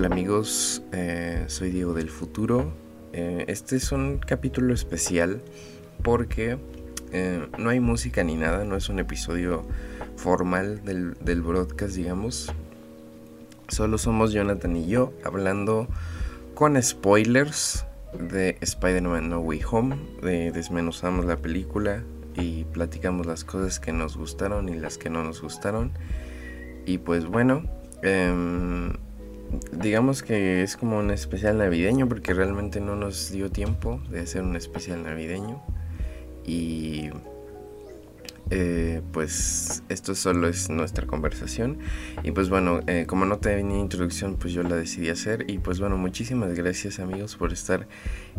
Hola amigos, eh, soy Diego del futuro. Eh, este es un capítulo especial porque eh, no hay música ni nada, no es un episodio formal del, del broadcast, digamos. Solo somos Jonathan y yo hablando con spoilers de Spider-Man No Way Home. desmenuzamos la película y platicamos las cosas que nos gustaron y las que no nos gustaron. Y pues bueno, em, digamos que es como un especial navideño porque realmente no nos dio tiempo de hacer un especial navideño. Y eh, pues esto solo es nuestra conversación. Y pues bueno, eh, como no tenía introducción, pues yo la decidí hacer. Y pues bueno, muchísimas gracias amigos por estar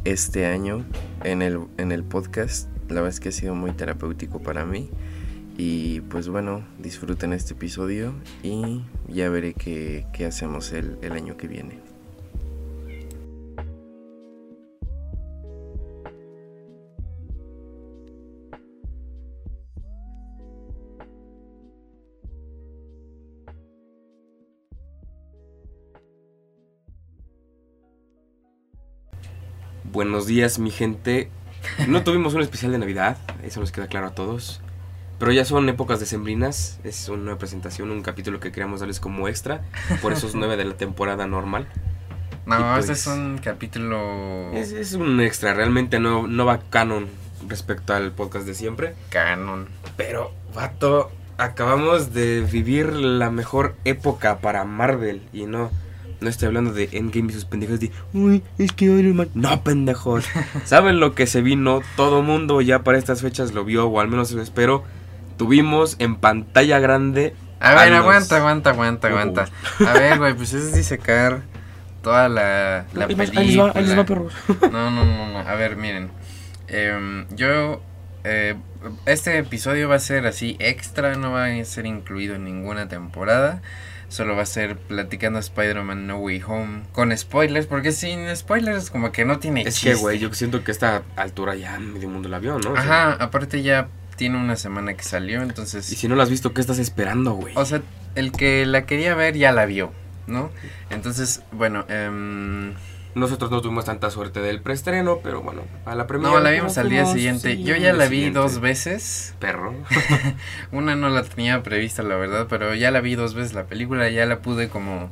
este año en el, en el podcast. La verdad es que ha sido muy terapéutico para mí. Y pues bueno, disfruten este episodio y ya veré qué, qué hacemos el, el año que viene. Buenos días, mi gente. No tuvimos un especial de Navidad, eso nos queda claro a todos. Pero ya son épocas decembrinas, es una presentación, un capítulo que queríamos darles como extra, por esos nueve de la temporada normal. No, este es un capítulo... Es, un extra, realmente no, no va canon respecto al podcast de siempre. Canon. Pero, vato, acabamos de vivir la mejor época para Marvel y no... No estoy hablando de Endgame y sus pendejos de, uy, es que Iron Man. No, pendejos. ¿Saben lo que se vino? Todo mundo ya para estas fechas lo vio, o al menos lo espero tuvimos en pantalla grande. A ver, aguanta, aguanta, aguanta, aguanta. A ver, güey, pues es disecar toda la, la película. Ahí les va, ahí les va, perros. No, no, no, no. A ver, miren. Eh, yo. Eh, este episodio va a ser así extra, no va a ser incluido en ninguna temporada. Solo va a ser platicando Spider-Man No Way Home con spoilers, porque sin spoilers como que no tiene Es que, güey, yo siento que a esta altura ya medio mundo la vio, ¿no? Ajá, aparte ya tiene una semana que salió, entonces... Y si no la has visto, ¿qué estás esperando, güey? O sea, el que la quería ver ya la vio, ¿no? Entonces, bueno, eh, Nosotros no tuvimos tanta suerte del preestreno, pero bueno, a la primera... No, la vimos al día siguiente. Yo ya la vi dos veces. Perro. una no la tenía prevista, la verdad, pero ya la vi dos veces la película, ya la pude como...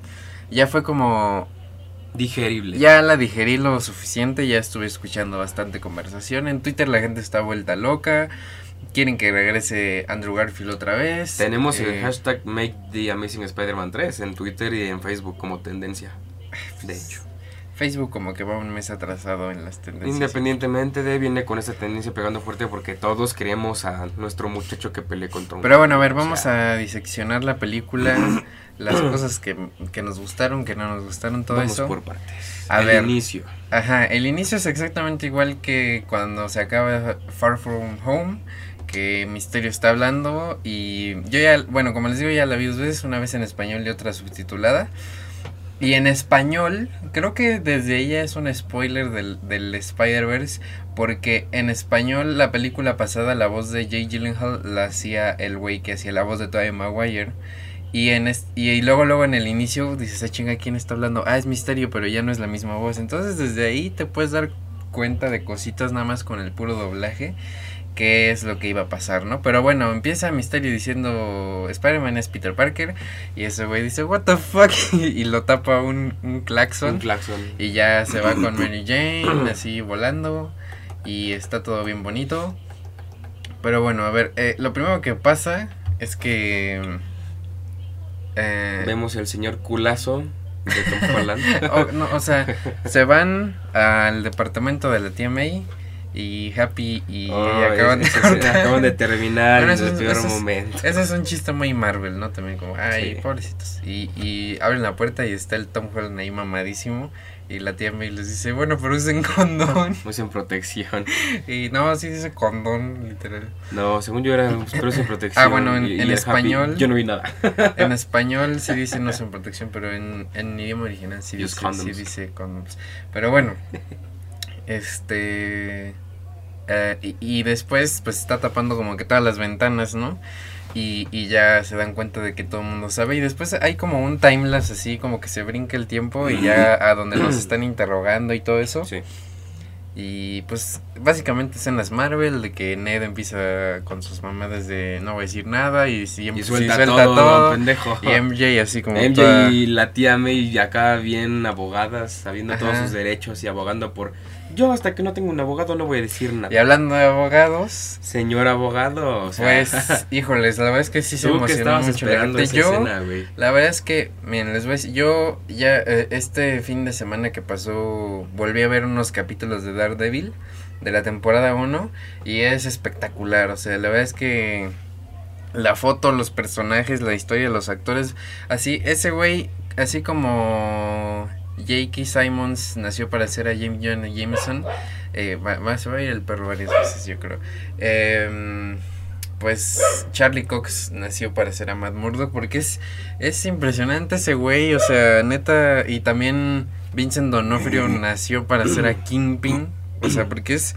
Ya fue como digerible. Ya la digerí lo suficiente, ya estuve escuchando bastante conversación. En Twitter la gente está vuelta loca quieren que regrese Andrew Garfield otra vez. Tenemos el eh, hashtag Make the Amazing Spider-Man 3 en Twitter y en Facebook como tendencia. De hecho. Facebook como que va un mes atrasado en las tendencias. Independientemente de, viene con esa tendencia pegando fuerte porque todos queremos a nuestro muchacho que pelee contra un... Pero bueno, a ver, vamos a diseccionar la película, las cosas que, que, nos gustaron, que no nos gustaron, todo vamos eso. por partes. A el inicio. Ajá, el inicio es exactamente igual que cuando se acaba Far From Home que Misterio está hablando y yo ya, bueno, como les digo, ya la vi dos veces, una vez en español y otra subtitulada. Y en español, creo que desde ella es un spoiler del, del Spider-Verse, porque en español la película pasada la voz de Jay Gyllenhaal la hacía el güey que hacía la voz de Tobey Maguire. Y, en y, luego, luego en el inicio dices, ah, chinga, ¿quién está hablando? Ah, es Misterio, pero ya no es la misma voz. Entonces desde ahí te puedes dar cuenta de cositas nada más con el puro doblaje qué es lo que iba a pasar, ¿no? Pero bueno, empieza Misterio diciendo Spider-Man es Peter Parker y ese güey dice, what the fuck, y lo tapa un, un claxon. Un claxon. Y ya se va con Mary Jane, así volando, y está todo bien bonito. Pero bueno, a ver, eh, lo primero que pasa es que... Eh, Vemos el señor culazo de Tom Holland. o, no, o sea, se van al departamento de la tía May y Happy y acaban, de acaban, de terminar en el peor momento. ese es un chiste muy Marvel, ¿no? También como, ay, pobrecitos. Y, y abren la puerta y está el Tom Holland ahí mamadísimo. Y la tía May les dice, bueno, pero usen condón. Usen protección. Y no, sí dice condón, literal. No, según yo era, pero usen protección. Ah, bueno, en, español. yo no vi nada. en español sí dice no usen protección, pero en, en idioma original sí dice, sí dice condoms. Pero bueno, este. Eh, y, después, pues está tapando como que todas las ventanas, ¿no? Y, y ya se dan cuenta de que todo el mundo sabe. Y después hay como un timelapse así, como que se brinca el tiempo y ya a donde nos están interrogando y todo eso. Sí. Y pues básicamente escenas Marvel de que Ned empieza con sus mamadas de no voy a decir nada y, si, Y sí suelta, todo, pendejo. Y MJ así como MJ toda- y la tía May acá bien abogadas, sabiendo todos sus derechos y abogando por... Yo hasta que no tengo un abogado no voy a decir nada. Y hablando de abogados, Señor abogado, o sea... pues híjoles, la verdad es que sí se emocionó mucho la gente. esa Yo, escena, la verdad es que, miren, les voy a decir, yo ya eh, este fin de semana que pasó volví a ver unos capítulos de Daredevil de la temporada 1 y es espectacular, o sea, la verdad es que la foto, los personajes, la historia, los actores, así, ese güey, así como J.K. Simons nació para ser a James John Jameson, eh, va, se va a ir el perro varias veces, yo creo. Em, pues Charlie Cox nació para ser a Matt Murdock porque es, es impresionante ese güey, o sea, neta, y también Vincent Donofrio nació para ser a Kingpin, o sea, porque es...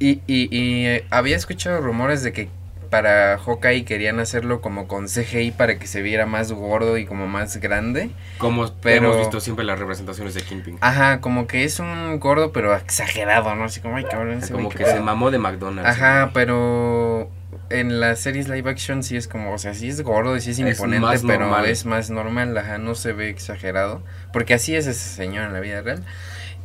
Y, y, y eh, había escuchado rumores de que para Hawkeye querían hacerlo como con CGI para que se viera más gordo y como más grande. Como Pero- hemos visto siempre las representaciones de Kingpin. Ajá, como que es un gordo pero exagerado, ¿no? Así como, ay, cabrón, ese como que se pedo". mamó de McDonald's. Ajá, pero en las series live action sí es como, o sea, sí es gordo y sí es Es imponente, pero normal. es más normal, ajá, no se ve exagerado, porque así es ese señor en la vida real.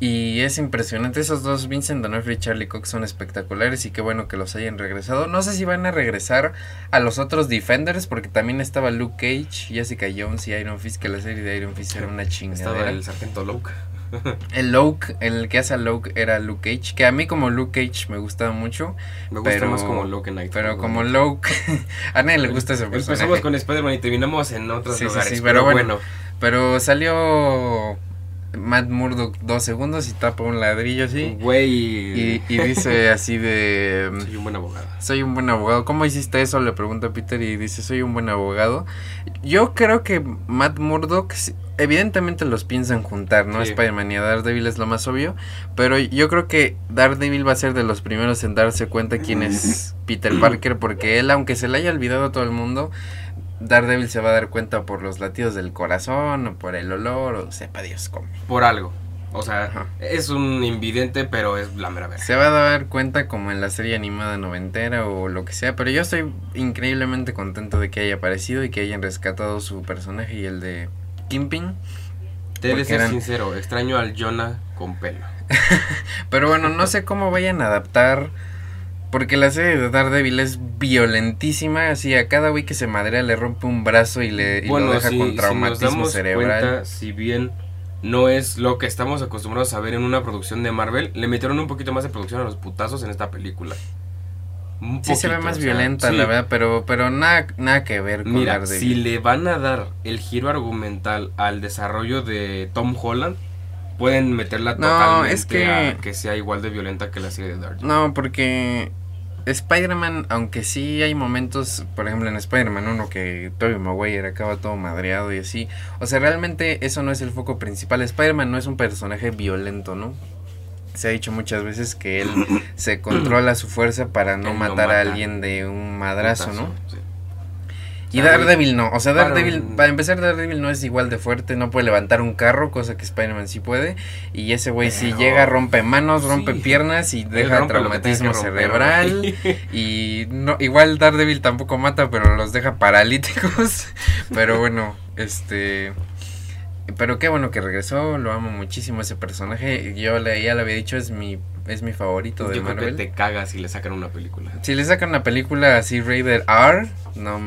Y es impresionante, esos dos, Vincent D'Onofrio y Charlie Cox, son espectaculares y qué bueno que los hayan regresado. No sé si van a regresar a los otros Defenders, porque también estaba Luke Cage, Jessica Jones y Iron Fist, que la serie de Iron Fist era una chingadera. Estaba el sargento Luke. El Luke, el que hace a Luke era Luke Cage, que a mí como Luke Cage me gustaba mucho, Me gusta Pero- más como Luke Knight. pero como Luke, a nadie le gusta ese personaje. Empezamos con Spider-Man y terminamos en otros Sí, lugares. sí, pero pero bueno. Pero salió Matt Murdock dos segundos y tapa un ladrillo así. Güey. Y, y dice así de... Soy un buen abogado. Soy un buen abogado. ¿Cómo hiciste eso? Le pregunta a Peter y dice, soy un buen abogado. Yo creo que Matt Murdock, evidentemente los piensan juntar, ¿no? Sí. Spider-Man y a Daredevil es lo más obvio. Pero yo creo que Daredevil va a ser de los primeros en darse cuenta quién es Peter Parker. Porque él, aunque se le haya olvidado a todo el mundo, Daredevil se va a dar cuenta por los latidos del corazón o por el olor o sepa Dios cómo. Por algo. O sea, Ajá. es un invidente, pero es la mera verdad. Se va a dar cuenta como en la serie animada noventera o lo que sea, pero yo estoy increíblemente contento de que haya aparecido y que hayan rescatado su personaje y el de Kingpin. Te he de porque ser eran- sincero, extraño al Jonah con pelo. Pero bueno, no sé cómo vayan a adaptar, porque la serie de Daredevil es violentísima, así a cada güey que se madrea le rompe un brazo y, le, y lo deja si, con si traumatismo nos damos cerebral. cuenta, si bien no es lo que estamos acostumbrados a ver en una producción de Marvel, le metieron un poquito más de producción a los putazos en esta película. Un Sí se ve más o sea, violenta, sí. la verdad, pero, pero nada, nada que ver con Mira, Daredevil. si le van a dar el giro argumental al desarrollo de Tom Holland, pueden meterla No, totalmente es que- a que sea igual de violenta que la serie de Daredevil. No, porque Spider-Man, aunque sí hay momentos, por ejemplo en Spider-Man 1 que Tobey Maguire acaba todo madreado y así, o sea, realmente eso no es el foco principal. Spider-Man no es un personaje violento, ¿no? Se ha dicho muchas veces que él se controla su fuerza para no Él no matar mata. a alguien de un madrazo, ¿no? Sí. Y sea, Daredevil no, o sea, Daredevil, un- para empezar, Daredevil no es igual de fuerte, no puede levantar un carro, cosa que Spider-Man sí puede. Y ese güey si Pero- llega, rompe manos, rompe Sí. piernas y deja traumatismo romper, cerebral. Y no, igual Daredevil tampoco mata, pero los deja paralíticos. pero bueno, este. Pero qué bueno que regresó, lo amo muchísimo ese personaje. Yo le, ya le había dicho, es mi, es mi favorito de Yo creo que Marvel. te cagas si le sacan una película. Si le sacan una película así rated R, no,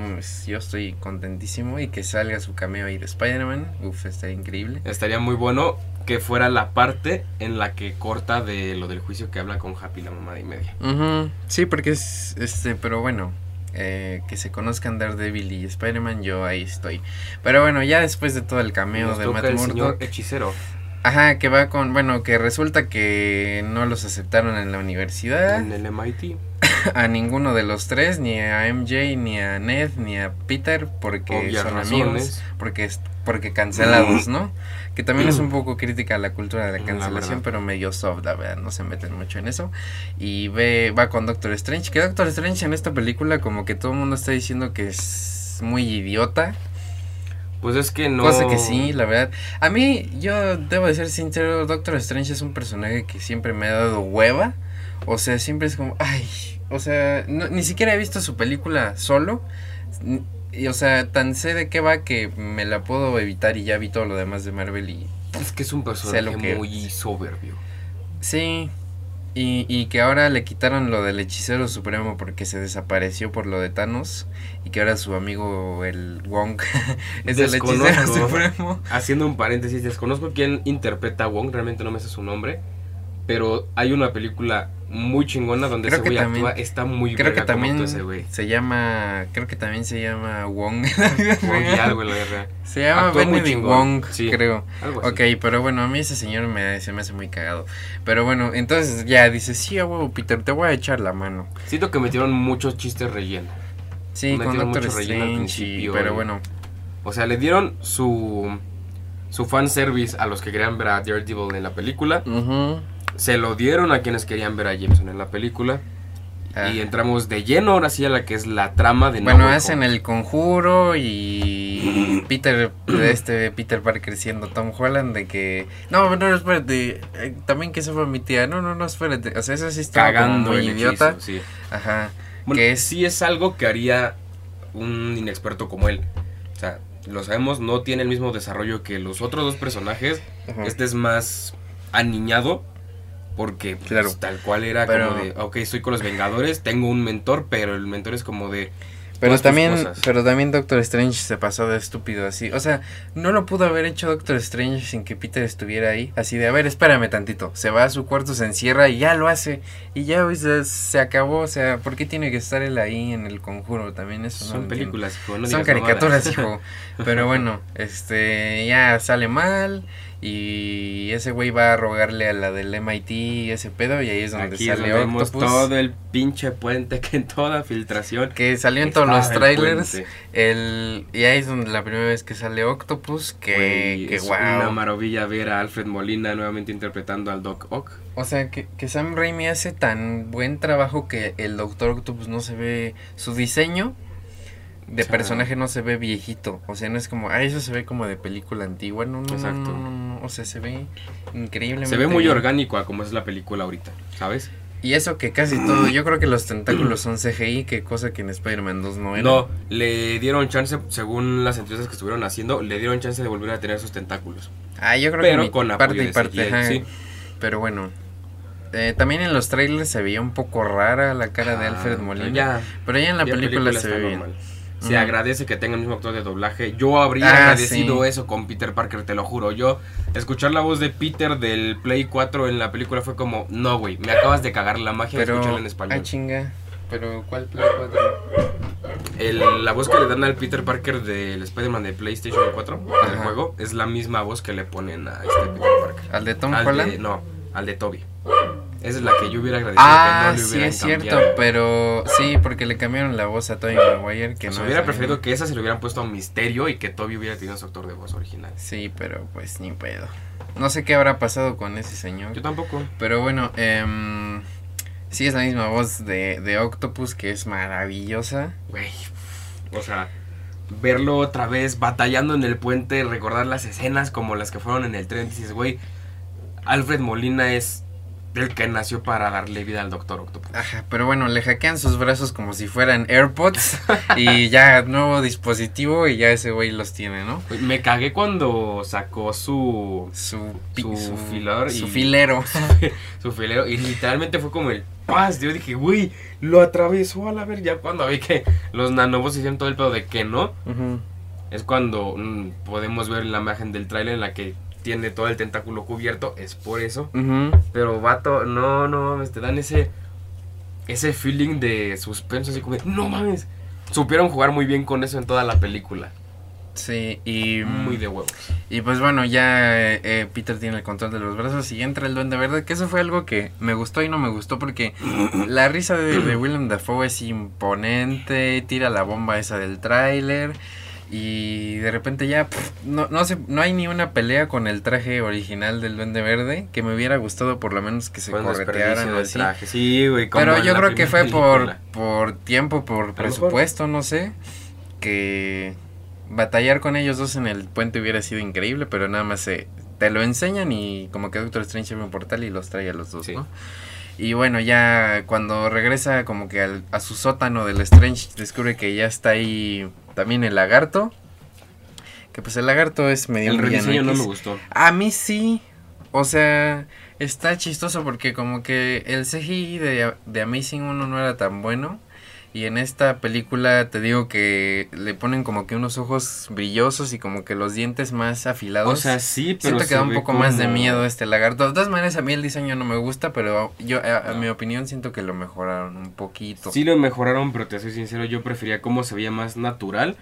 yo estoy contentísimo. Y que salga su cameo ahí de Spider-Man, uf, está increíble. Estaría muy bueno que fuera la parte en la que corta de lo del juicio que habla con Happy la mamá y media. Sí, porque es, este, pero bueno, eh, que se conozcan Daredevil y Spider-Man, yo ahí estoy. Pero bueno, ya después de todo el cameo Nos de toca Matt el señor Murdock, hechicero. ajá, que va con, bueno, que resulta que no los aceptaron en la universidad, En el MIT. a ninguno de los tres, ni a MJ, ni a Ned, ni a Peter, porque Obvias son razones. amigos, porque porque cancelados, ¿no? Que también es un poco crítica a la cultura de la La cancelación, pero medio soft, la verdad, no se meten mucho en eso. Y ve, va con Doctor Strange, que Doctor Strange en esta película como que todo el mundo está diciendo que es muy idiota, Pues es que no. cosa que sí, la verdad. A mí, yo debo de ser sincero, Doctor Strange es un personaje que siempre me ha dado hueva. O sea, siempre es como, ay, o sea, no- ni siquiera he visto su película solo. Y, o sea, tan sé de qué va que me la puedo evitar y ya vi todo lo demás de Marvel y Es que es un personaje lo que muy soberbio. Sí, y, y que ahora le quitaron lo del hechicero supremo porque se desapareció por lo de Thanos y que ahora su amigo el Wong es el hechicero supremo. Haciendo un paréntesis, desconozco quién interpreta a Wong, realmente no me sé su nombre. Pero hay una película muy chingona donde Creo ese güey actúa, está muy Creo que también ese güey. se llama, creo que también se llama Wong. Wong y algo la guerra. Se llama Actúa Benedict Wong, sí. creo. Ok, pero bueno, a mí ese señor me, se me hace muy cagado. Pero bueno, entonces ya dice, sí, a huevo, Peter, te voy a echar la mano. Siento que metieron muchos chistes relleno. Sí, con Metieron Doctor relleno al Strange, y- pero bueno, O sea, le dieron su su fanservice a los que querían ver a Daredevil en la película. ujú, Se lo dieron a quienes querían ver a Jameson en la película. ah. Y entramos de lleno ahora sí a la que es la trama de No Bueno, Way hacen el conjuro y Peter, este Peter Parker siendo Tom Holland de que... No, no, espérate, eh, también que se fue mi tía, no, no, no, espérate, o sea, eso sí está cagando muy el idiota, hechizo, sí. ajá, Bueno, que es... sí es algo que haría un inexperto como él. O sea, lo sabemos, no tiene el mismo desarrollo que los otros dos personajes. Ajá. Este es más aniñado. Porque pues, Claro. tal cual era Pero- como de, ok, estoy con los Vengadores, tengo un mentor, pero el mentor es como de... Pero también, pero también Doctor Strange se pasó de estúpido así. O sea, no lo pudo haber hecho Doctor Strange sin que Peter estuviera ahí. Así de, a ver, espérame tantito. Se va a su cuarto, se encierra y ya lo hace. Y ya o sea, se acabó. O sea, ¿por qué tiene que estar él ahí en el conjuro? También eso no Son entiendo. películas, hijo, no Son caricaturas, hijo. Pero bueno, este, ya sale mal. Y ese güey va a rogarle a la del MIT y ese pedo. Y ahí es donde Aquí sale vemos Octopus. todo el pinche puente que en toda filtración... Que salió en todos los el trailers. puente. El, y ahí es donde la primera vez que sale Octopus, que, Güey, que es una wow. maravilla ver a Alfred Molina nuevamente interpretando al Doc Ock. O sea, que, que Sam Raimi hace tan buen trabajo que el Doctor Octopus no se ve, su diseño de O sea, personaje no se ve viejito. O sea, no es como, ah, eso se ve como de película antigua. No, no, Exacto. no, no, no. O sea, se ve increíblemente Se ve muy bien. orgánico a como es la película ahorita, ¿sabes? Y eso que casi todo, yo creo que los tentáculos son CGI, que cosa que en Spider-Man 2 no era. No, le dieron chance, según las entrevistas que estuvieron haciendo, le dieron chance de volver a tener sus tentáculos. Ah, yo creo Pero que con parte y parte, CGI, sí. Pero bueno. Eh, también en los trailers se veía un poco rara la cara de Ah, Alfred Molina. Ya, pero ya en la película, se ve bien. normal. Se agradece que tenga el mismo actor de doblaje. Yo habría Ah, agradecido sí. eso con Peter Parker, te lo juro. Yo, escuchar la voz de Peter del Play 4 en la película fue como, no, güey, me acabas de cagar la magia de escucharla en Ah, español. chinga. Pero, ¿cuál Play 4? El- la voz que le dan al Peter Parker del Spider-Man de PlayStation 4, del juego, es la misma voz que le ponen a este Peter Parker. ¿Al de Tom Al Holland? de- no, al de Toby. Esa es la que yo hubiera agradecido ah, que no le sí, hubieran es cierto. pero sí, porque le cambiaron la voz a Tobey Maguire. Que sea, no hubiera preferido que esa se le hubieran puesto a Misterio y que Toby hubiera tenido su actor de voz original. Sí, pero pues ni pedo. No sé qué habrá pasado con ese señor. Yo tampoco. Pero bueno, em, sí es la misma voz de, de Octopus, que es maravillosa. Güey, o sea, verlo otra vez batallando en el puente, recordar las escenas como las que fueron en el tren, dices, güey, Alfred Molina es el que nació para darle vida al Doctor Octopus. Ajá, pero bueno, le hackean sus brazos como si fueran AirPods y ya nuevo dispositivo y ya ese güey los tiene, ¿no? Me cagué cuando sacó su Su, pi- Su filador su y- filero. su filero y literalmente fue como el paz. Yo dije, güey, lo atravesó a la ver. Ya cuando vi que los nanobots hicieron todo el pedo de que no, es cuando mm, podemos ver la imagen del tráiler en la que tiene todo el tentáculo cubierto. Es por eso. Pero vato, no, no mames, te dan ese ese feeling de suspenso así como, no mames. Supieron jugar muy bien con eso en toda la película. Sí, y, Muy de huevos. y pues bueno, ya eh, eh, Peter tiene el control de los brazos y entra el duende verde, que eso fue algo que me gustó y no me gustó porque la risa de, de Willem Dafoe es imponente, tira la bomba esa del tráiler Y de repente ya no, no, sé, no hay ni una pelea con el traje original del Duende Verde que me hubiera gustado por lo menos que se corretearan así. Traje. Sí, güey, Pero yo creo que fue por, por tiempo, por presupuesto, no sé. Que batallar con ellos dos en el puente hubiera sido increíble, pero nada más se, te lo enseñan y como que Doctor Strange abre un portal y los trae a los dos, ¿no? Y bueno, ya cuando regresa como que al, a su sótano del Strange, descubre que ya está ahí también el lagarto. Que pues el lagarto es medio... El rediseño no me gustó. A mí sí. O sea, está chistoso porque como que el CGI de, de Amazing 1 no era tan bueno. Y en esta película te digo que le ponen como que unos ojos brillosos y como que los dientes más afilados. O sea, sí, pero siento que da un poco más de miedo este lagarto. De todas maneras, a mí el diseño no me gusta, pero yo, a, mi opinión, siento que lo mejoraron un poquito. Sí lo mejoraron, pero te soy sincero, yo prefería cómo se veía más natural.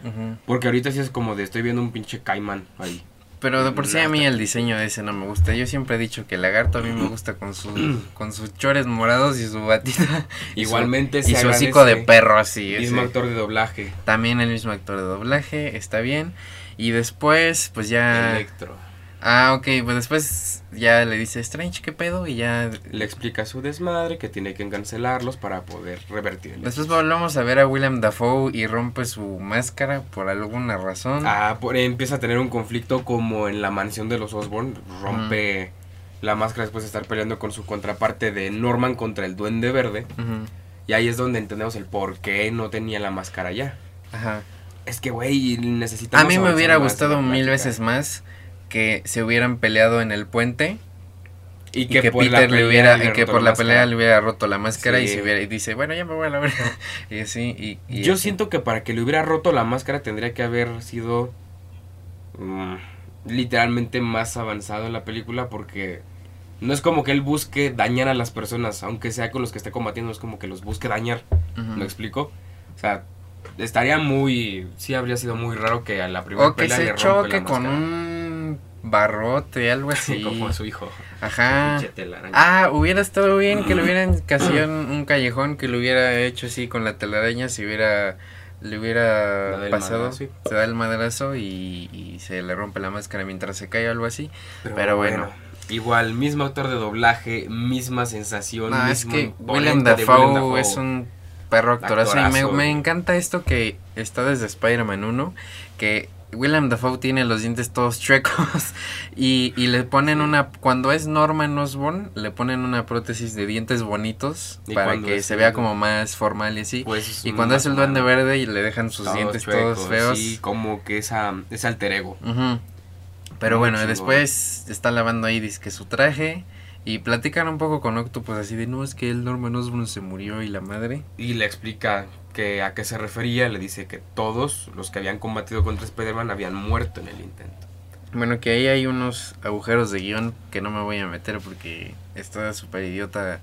Porque ahorita sí es como de estoy viendo un pinche caimán ahí. Pero de por sí a mí el diseño de ese no me gusta. Yo siempre he dicho que el lagarto a mí me gusta con sus con sus chores morados y su batida. Igualmente y su, y su hocico de perro así. El mismo actor de doblaje. También el mismo actor de doblaje, está bien. Y después, pues ya... Electro. Ah, ok, pues después ya le dice Strange, ¿qué pedo? Y ya... Le explica su desmadre, que tiene que cancelarlos para poder revertirlos. Después volvemos a ver a William Dafoe y rompe su máscara por alguna razón. Ah, por, empieza a tener un conflicto como en la mansión de los Osborn. Rompe la máscara después de estar peleando con su contraparte de Norman contra el Duende Verde. Y ahí es donde entendemos el por qué no tenía la máscara ya. Ajá. Es que, güey, necesitamos... A mí me hubiera gustado mil veces más que se hubieran peleado en el puente y que, Peter le hubiera que por la, pelea le hubiera roto la máscara y se hubiera y dice bueno ya me voy a la verga y así y, yo siento que para que le hubiera roto la máscara tendría que haber sido mm, literalmente más avanzado en la película porque no es como que él busque dañar a las personas aunque sea con los que esté combatiendo es como que los busque dañar. ¿me explico? o sea estaría muy sí habría sido muy raro que a la primera pelea le choque con un barrote, algo así. Como a su hijo. Ajá. Ah, hubiera estado bien que le hubieran casi un, callejón que lo hubiera hecho así con la telaraña si hubiera le hubiera pasado, se da el madrazo y, se le rompe la máscara mientras se cae o algo así. Pero, bueno. Igual, mismo actor de doblaje, misma sensación. No, es que William Dafoe, es un perro actorazo. Y me, me, encanta esto que está desde Spider-Man 1, que William Dafoe tiene los dientes todos chuecos y, y, le ponen una, cuando es Norman Osborn, le ponen una prótesis de dientes bonitos para que se vea como más formal y así. Pues y cuando es el duende verde y le dejan sus dientes todos feos. Sí, como que esa, es alter ego. Pero bueno, después está lavando ahí que su traje y platican un poco con Octopus así de, no, es que el Norman Osborn se murió y la madre. Y le explica que a qué se refería, le dice que todos los que habían combatido contra Spider-Man habían muerto en el intento. Bueno, que ahí hay unos agujeros de guion que no me voy a meter porque está súper idiota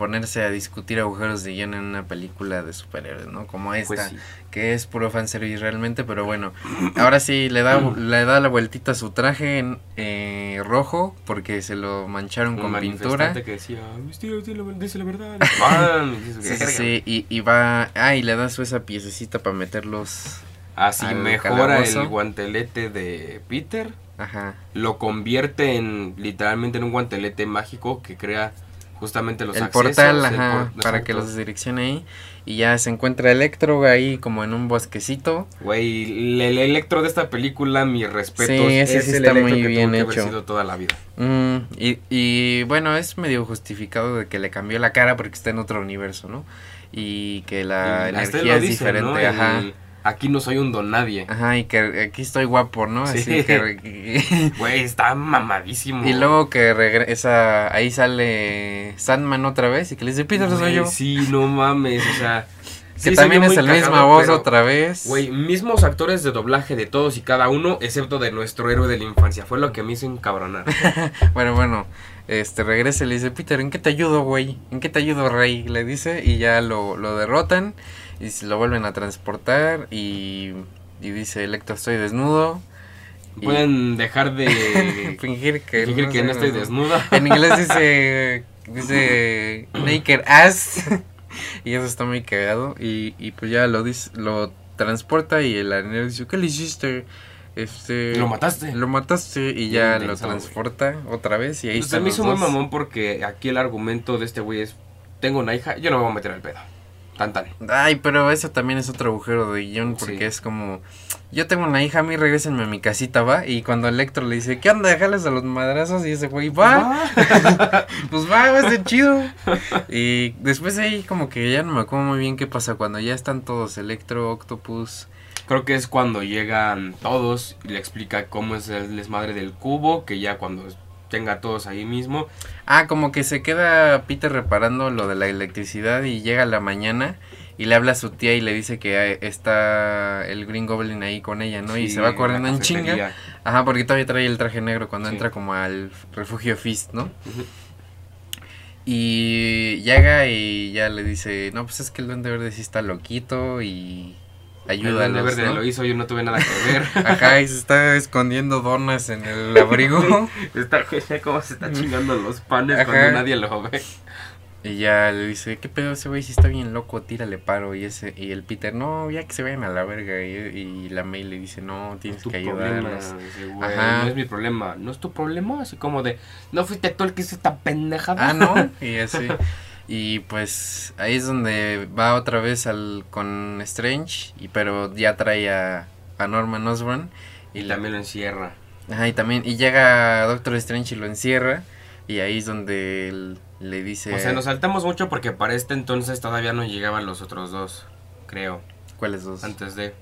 ponerse a discutir agujeros de guion en una película de superhéroes, ¿no? Como pues esta, que es puro fanservice realmente, pero bueno, ahora sí le da, le da la vueltita a su traje eh, rojo porque se lo mancharon con pintura. que decía, dice la verdad. sí, sí, y va, ah, y le da su esa piececita para meterlos. Así mejora el guantelete de Peter. Ajá. Lo convierte en literalmente en un guantelete mágico que crea justamente los el portal ajá, para que los direccione ahí. Y ya se encuentra Electro ahí como en un bosquecito. Güey el, Electro de esta película mi respeto sí, ese sí está muy bien hecho. sido toda la vida. Mm, y, y bueno es medio justificado de que le cambió la cara porque está en otro universo no y que la energía es diferente ajá aquí no soy un don nadie. Ajá, y que aquí estoy guapo, ¿no? Así que... Güey, está mamadísimo. Y luego que regresa, ahí sale Sandman otra vez y que le dice, Peter, soy yo. Sí, no mames, o sea... Que también es el misma voz otra vez. Güey, mismos actores de doblaje de todos y cada uno, excepto de nuestro héroe de la infancia. Fue lo que me hizo encabronar. bueno, bueno, este regresa y le dice, Peter, ¿en qué te ayudo, güey? ¿En qué te ayudo, Rey? Le dice, y ya lo, lo derrotan y se lo vuelven a transportar y, y dice, Electro, estoy desnudo. Pueden dejar de fingir que, fingir no, que no estoy desnuda. En inglés dice, dice naked ass. y eso está muy cagado. Y, y pues ya lo, dice, lo transporta y el arenero dice, ¿qué le hiciste? Este, Lo mataste. Lo mataste y ya lo transporta otra vez y ahí Pues están a mí los hizo muy mamón porque aquí el argumento de este güey es: Tengo una hija, yo no me voy a meter al pedo. Tan tan. Ay, pero eso también es otro agujero de guion porque Sí. es como, yo tengo una hija, a mí regrésenme a mi casita, ¿va? Y cuando Electro le dice, ¿qué onda? Déjales a los madrazos y ese güey, va, pues va, va a ser chido. y después ahí como que ya no me acuerdo muy bien qué pasa cuando ya están todos, Electro, Octopus. Creo que es cuando llegan todos y le explica cómo es el desmadre del cubo, que ya cuando tenga a todos ahí mismo. Ah, como que se queda Peter reparando lo de la electricidad y llega la mañana y le habla a su tía y le dice que está el Green Goblin ahí con ella, ¿no? y se va corriendo en chinga. Ajá, porque todavía trae el traje negro cuando Sí. entra como al refugio Fist, ¿no? Y llega y ya le dice, no, pues es que el duende verde sí está loquito y Ayuda a Duende los, verde ¿no? lo hizo, yo no tuve nada que ver. Ajá, y se está escondiendo donas en el abrigo. Está cómo se está chingando los panes Ajá. cuando nadie lo ve. y ya le dice, ¿qué pedo ese güey? Si está bien loco, tírale paro. Y ese y el Peter, no, ya que se vayan a la verga. Y, y la May le dice, no, tienes tu que ayudarnos. no es mi problema, no es tu problema, así como de, no fuiste tú el que hizo esta pendejada. Ah, no, y así. Y pues ahí es donde va otra vez al con Strange, y pero ya trae a, a Norman Osborn. Y también lo encierra. Ajá, y también, y llega Doctor Strange y lo encierra, y ahí es donde él le dice... O sea, nos saltamos mucho porque para este entonces todavía no llegaban los otros dos, creo, ¿Cuáles dos? antes de...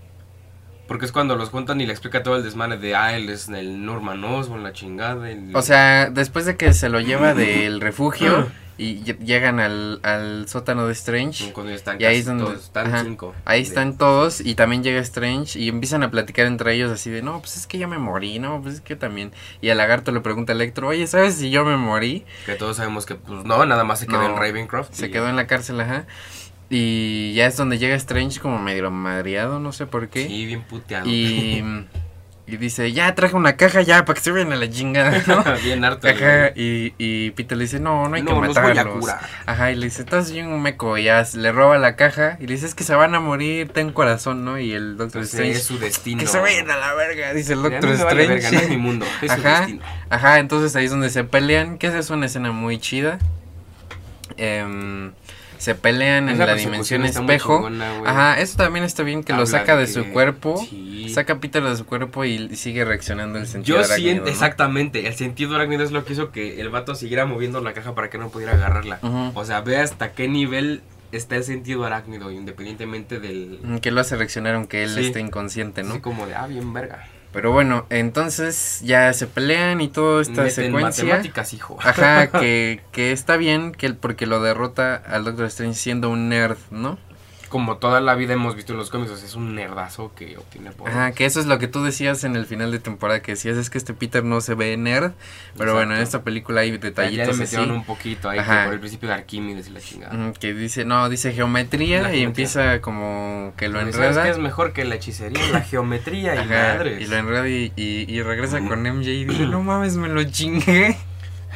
Porque es cuando los juntan y le explica todo el desmane de, ah, él es el Norman Osborn, la chingada. O sea, después de que se lo lleva del refugio y lle- llegan al, al sótano de Strange, ya están y ahí es donde- todos, están ajá, cinco. ahí De- están todos y también llega Strange y empiezan a platicar entre ellos así de, no, pues es que ya me morí, no, pues es que yo también. Y al lagarto le pregunta a Electro, oye, ¿sabes si yo me morí? Que todos sabemos que, pues no, nada más se quedó No, en Ravencroft. Se y- quedó en la cárcel, ajá. Y ya es donde llega Strange como medio madreado, no sé por qué. Sí, bien puteado. Y, y dice, ya traje una caja ya para que se vayan a la chingada, ¿no? bien harto. Ajá, y, y Peter le dice, no, no hay No, que los voy a matarlos. curar. Ajá, y le dice, estás bien un meco, y ya le roba la caja y le dice, es que se van a morir, ten corazón, ¿no? Y el Doctor Entonces, Strange, es su destino. que se vayan a la verga, dice el Doctor me vale Strange. verga, no es mi mundo, es su Ajá. destino. Ajá, entonces ahí es donde se pelean, que esa es una escena muy chida. Em, se pelean en la dimensión espejo. chingona. Ajá, eso también está bien que lo saca de de su que- cuerpo. Sí. Saca a Peter de su cuerpo y sigue reaccionando el sentido Yo arácnido, siento, ¿no? exactamente, el sentido arácnido es lo que hizo que el vato siguiera moviendo la caja para que no pudiera agarrarla. O sea, ve hasta qué nivel está el sentido arácnido, independientemente del... Que lo hace reaccionar aunque él Sí. esté inconsciente, ¿no? Así como de, ah, bien verga. Pero bueno, entonces ya se pelean y toda esta Meten secuencia. matemáticas, hijo. Ajá, que, que está bien que porque lo derrota al Doctor Strange siendo un nerd, ¿no? Como toda la vida hemos visto en los cómics, o sea, es un nerdazo que obtiene poder. Ajá, que eso es lo que tú decías en el final de temporada, que decías es que este Peter no se ve nerd, pero bueno, en Exacto. esta película hay Ya detallitos le así. metieron un poquito ahí, que por el principio de Arquímedes y la chingada. Que dice, no, dice geometría La y geometría. empieza como que lo ¿Y ¿Sabes enreda. qué es mejor que la hechicería? La geometría y Ajá, madres. y lo enreda y, y- y regresa con MJ y dice, no mames, me lo chingué.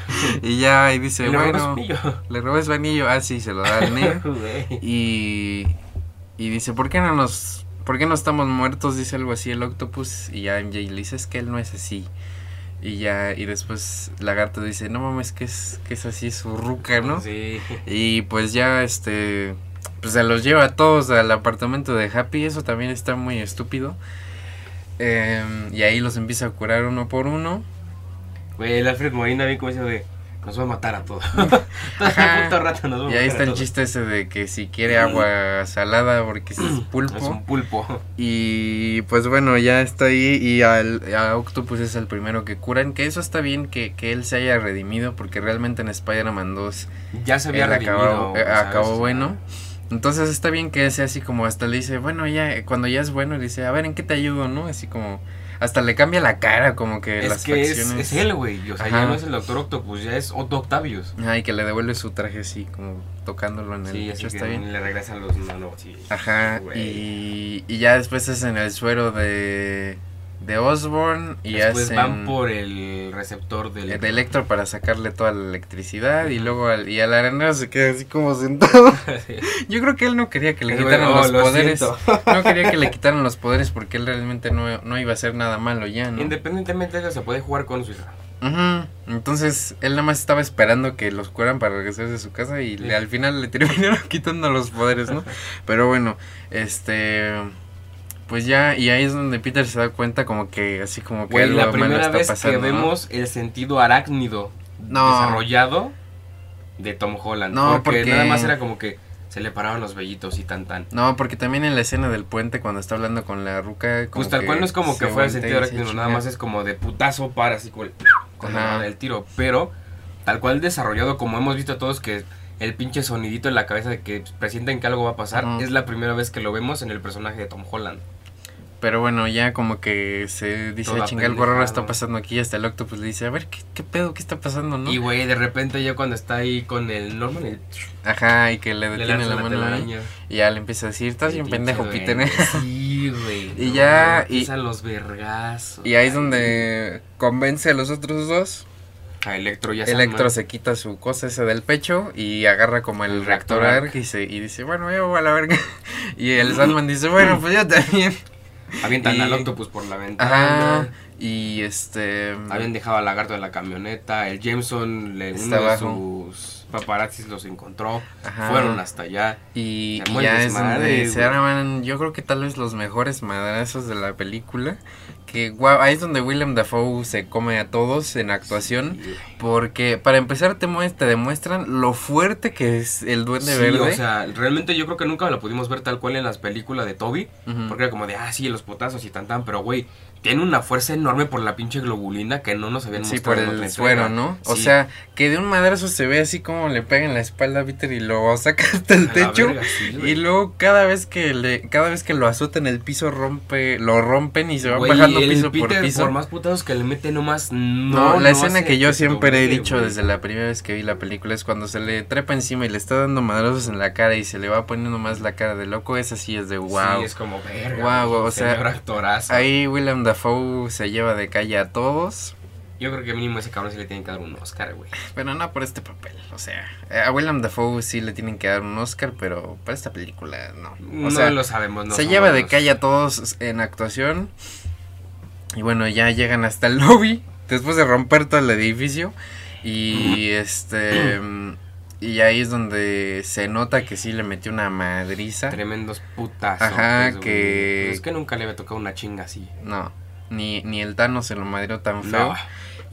y ya, y dice, le bueno, le robas su anillo, ah, sí, se lo da al. Güey. y, y dice, ¿por qué no nos, por qué no estamos muertos? Dice algo así el octopus y ya MJ le dice, es que él no es así. Y ya, y después Lagarto dice, no mames, que es, que es así su ruca, ¿no? Sí. Y pues ya, este, pues se los lleva a todos al apartamento de Happy, eso también está muy estúpido. Em, y ahí los empieza a curar uno por uno. Güey, el Alfred Molina bien como dice de, nos va a matar a todos. Todo Ajá. rato nos va a Y ahí matar está a el todos. chiste ese de que si quiere agua salada porque es pulpo. Es un pulpo. Y pues bueno, ya está ahí y al, a Octopus es el primero que curan. Que eso está bien que, que él se haya redimido porque realmente en Spider-Man 2 Ya se había redimido. acabó, eh, acabó sea, bueno. Entonces está bien que sea así como hasta le dice, bueno, ya, cuando ya es bueno, le dice, a ver, ¿en qué te ayudo, no? Así como, hasta le cambia la cara, como que Es las que es, facciones. es él, güey. O sea, Ajá. ya no es el Doctor Octopus, ya es Otto Octavius. Ay, que le devuelve su traje así, como tocándolo en el Sí, así está que bien. le regresan los nanos. Sí. Ajá, y, y ya después es en el suero de, de Osborn y Después hacen van por el receptor del... el de Electro para sacarle toda la electricidad y luego al, y al arenero se queda así como sentado. Yo creo que él no quería que le quitaran "Oh, los lo poderes. siento". No quería que le quitaran los poderes porque él realmente no, no iba a hacer nada malo ya, ¿no? Independientemente de eso, se puede jugar con su hija. Ujú, Entonces él nada más estaba esperando que los cueran para regresarse a su casa y le- al final le terminaron quitando los poderes, ¿no? Pero bueno, este pues ya y ahí es donde Peter se da cuenta como que así como que Güey, la malo primera está vez pasando, que ¿no? vemos el sentido arácnido No. desarrollado de Tom Holland. No, porque, porque- nada más era como que se le paraban los vellitos y tan tan. No, porque también en la escena del puente cuando está hablando con la ruca como Pues tal que cual no es como que fuera el sentido arácnido, nada más es como de putazo para así con el, con el tiro. Pero tal cual desarrollado como hemos visto todos que el pinche sonidito en la cabeza de que presienten que algo va a pasar, es la primera vez que lo vemos en el personaje de Tom Holland. Pero bueno, ya como que se dice, Toda chinga, algo raro está pasando aquí. Hasta el Octopus le dice, a ver, ¿qué, qué pedo? ¿Qué está pasando, no? Y güey, de repente ya cuando está ahí con el Norman, el, Ajá, y que le detiene lanza la mano ahí. Y ya le empieza a decir, estás bien pendejo, Peter. Sí, güey. Y no, ya, güey, y- empiezan los vergazos. y ahí es donde convence a los otros dos. A Electro ya se Electro se quita su cosa esa del pecho y agarra como el, El reactor arc y, se, y dice, bueno, yo voy a la verga. Y el Sandman dice, bueno, pues yo también. Avientan y- al Octopus por la ventana. Ajá. Y este... Habían dejado al lagarto en la camioneta. El Jameson, le, uno de sus paparazzis los encontró. Ajá. Fueron hasta allá. Y, y ya es donde se arman, yo creo que tal vez los mejores madrazos de la película. Que guau, ahí es donde Willem Dafoe se come a todos en actuación. Sí, Porque para empezar te, te demuestran lo fuerte que es el duende Sí, verde. o sea, realmente yo creo que nunca la pudimos ver tal cual en las películas de Toby. Ujú. Porque era como de, ah, sí, los potazos y tan tan. Pero, güey, tiene una fuerza enorme por la pinche globulina que no nos habían Sí, mostrado por en el suero. ¿no? O Sí. sea, que de un madrazo se ve así como le pega en la espalda a Peter y lo saca hasta el techo. verga, sí, güey. y luego cada vez que le, cada vez que lo azota en el piso rompe, lo rompen y se va Güey, bajando piso Peter, por piso. más putazos que le mete nomás, no. No, la no escena que yo siempre he dicho güey. desde la primera vez que vi la película es cuando se le trepa encima y le está dando madrazos en la cara y se le va poniendo más la cara de loco, esa sí es de wow. Sí, es como verga. Güey, o sea, actorazo. Ahí Willem Dafoe se lleva de calle a todos, Yo creo que mínimo ese cabrón sí le tienen que dar un Oscar, güey. pero no por este papel, o sea, a Willem Dafoe sí le tienen que dar un Oscar, pero para esta película no. O no sea, lo sabemos, no se lleva de calle a todos en actuación. Y bueno, ya llegan hasta el lobby. Después de romper todo el edificio. Y este. Y ahí es donde se nota que sí le metió una madriza. Tremendos putazos. Ajá, que- Pues es que nunca le había tocado una chinga así. No. Ni, ni el Thanos se lo madrió tan feo. No.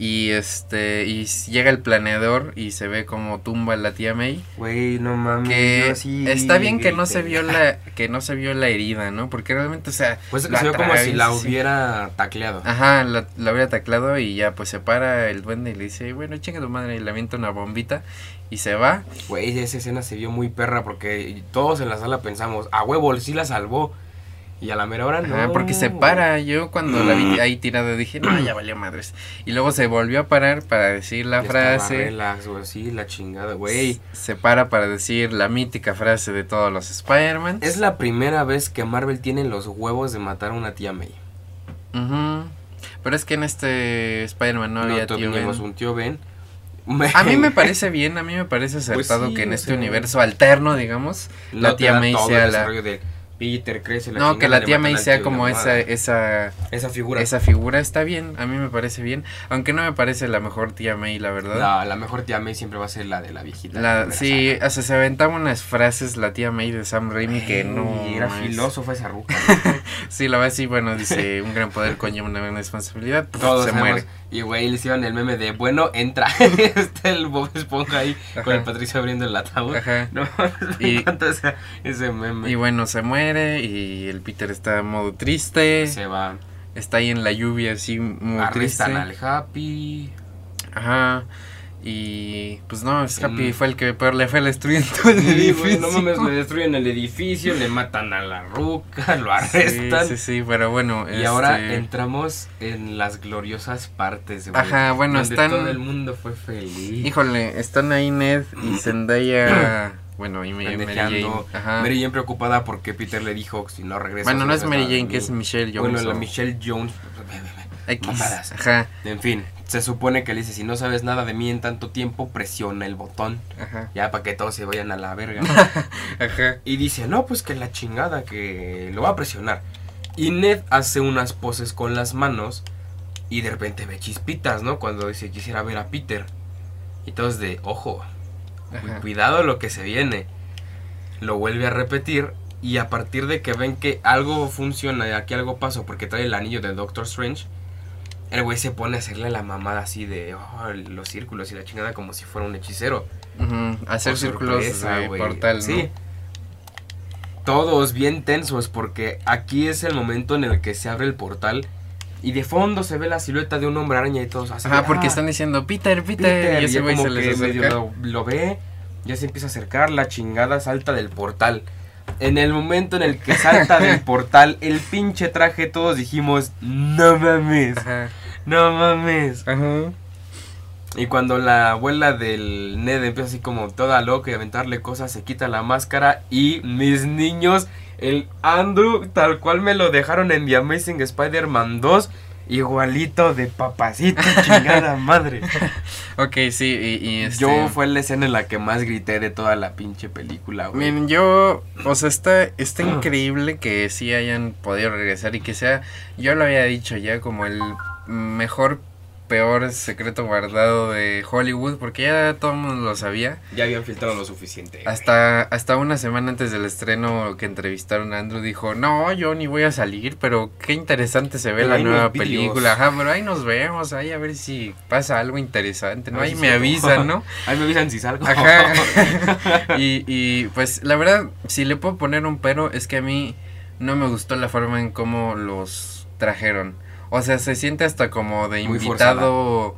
Y este. Y llega el planeador y se ve como tumba a la tía May. Güey, no mames. Que sí está bien que no se vio la. que no se vio la herida, ¿no? Porque realmente, o sea. Pues se vio como si la atraviesa, sí. hubiera tacleado. Ajá, la, la hubiera taclado y ya pues se para el duende y le dice, bueno, chinga tu madre y le avienta una bombita y se va. Güey, esa escena se vio muy perra porque todos en la sala pensamos, a huevo, sí la salvó. Y a la mera hora no. Ajá, porque se para. Yo cuando la vi ahí tirada dije, no, ya valió madres. Y luego se volvió a parar para decir la Ya frase. relax, güey, sí, la chingada, güey. Se para para decir la mítica frase de todos los Spider-Man. Es la primera vez que Marvel tiene los huevos de matar a una tía May. Ujú. Pero es que en este Spider-Man no, había tío Ben. un tío Ben. A mí me parece bien, a mí me parece acertado Pues sí, que en este sea, universo alterno, digamos, No la tía May sea la... de Peter crece la No, que la tía May sea como esa, esa, esa figura. esa figura está bien, a mí me parece bien, aunque no me parece la mejor tía May, la verdad. La, la mejor tía May siempre va a ser la de la viejita. La, sí, saga. o sea, se aventaba unas frases la tía May de Sam Raimi que no... Y era filósofa esa ruca. Sí, la verdad sí, bueno, dice, un gran poder conlleva una gran responsabilidad, pues, Todos se sabemos. muere. Y güey, le hicieron el meme de bueno, entra. Está el Bob Esponja ahí con el Patricio abriendo el ataúd. Ajá. No, me Y- ese, ese meme. Y bueno, se muere y el Peter está en modo triste, se va. está ahí en la lluvia así muy triste. Arrestan al Happy. Ajá. Y pues no, es Happy Mm. fue el que peor le fue destruyendo todo el Sí, güey, edificio. no mames, le destruyen el edificio, le matan a la ruca, lo arrestan. sí, sí, pero bueno. Y ahora este, entramos en las gloriosas partes, güey. Ajá, bueno, donde están- todo el mundo fue feliz. Híjole, están ahí Ned y Zendaya bueno, y Mary Jane. Ajá. Mary Jane preocupada porque Peter le dijo si no regresa. Bueno, no es Mary Jane, que es Michelle Jones. Bueno, la Michelle Jones. X. mamadas. Ajá, En fin, se supone que le dice, si no sabes nada de mí en tanto tiempo, presiona el botón. ajá, Ya para que todos se vayan a la verga. ajá. y dice, no, pues que la chingada, que lo va a presionar. Y Ned hace unas poses con las manos y de repente ve chispitas, ¿no? Cuando dice, quisiera ver a Peter. Y todos de, ojo, Ajá. cuidado lo que se viene. Lo vuelve a repetir y a partir de que ven que algo funciona y aquí algo pasó porque trae el anillo de Doctor Strange, el güey se pone a hacerle la mamada así de oh, los círculos y la chingada como si fuera un hechicero. Ujú, Hacer círculos sorpresa, de güey. portal, ¿no? Sí. Todos bien tensos porque aquí es el momento en el que se abre el portal y de fondo se ve la silueta de un hombre araña y todos así. Ajá, de, porque "Ah, están diciendo Peter, Peter, Peter", y ese güey se les medio lo, lo ve, ya se empieza a acercar, la chingada salta del portal. En el momento en el que salta del portal, el pinche traje, todos dijimos, no mames, Ajá, no mames. ajá. Y cuando la abuela del Ned empieza así como toda loca y a aventarle cosas, se quita la máscara y mis niños, el Andrew, tal cual me lo dejaron en The Amazing Spider-Man 2, igualito de papacito, chingada madre. Ok, sí, y, y este... Yo fue la escena en la que más grité de toda la pinche película, güey. Miren, yo, o sea, está, está increíble que sí hayan podido regresar y que sea, yo lo había dicho ya, como el mejor, peor secreto guardado de Hollywood, porque ya todo el mundo lo sabía. Ya habían filtrado lo suficiente. Hasta, hasta una semana antes del estreno que entrevistaron a Andrew dijo, no, yo ni voy a salir, pero qué interesante se ve Pero la nueva unos vídeos". película. Ajá, pero ahí nos vemos, ahí a ver si pasa algo interesante, ¿no? Ahí me avisan, ¿no? Ahí me avisan si salgo. Ajá. y, y pues la verdad, si le puedo poner un pero, es que a mí no me gustó la forma en cómo los trajeron. O sea, se siente hasta como de Muy invitado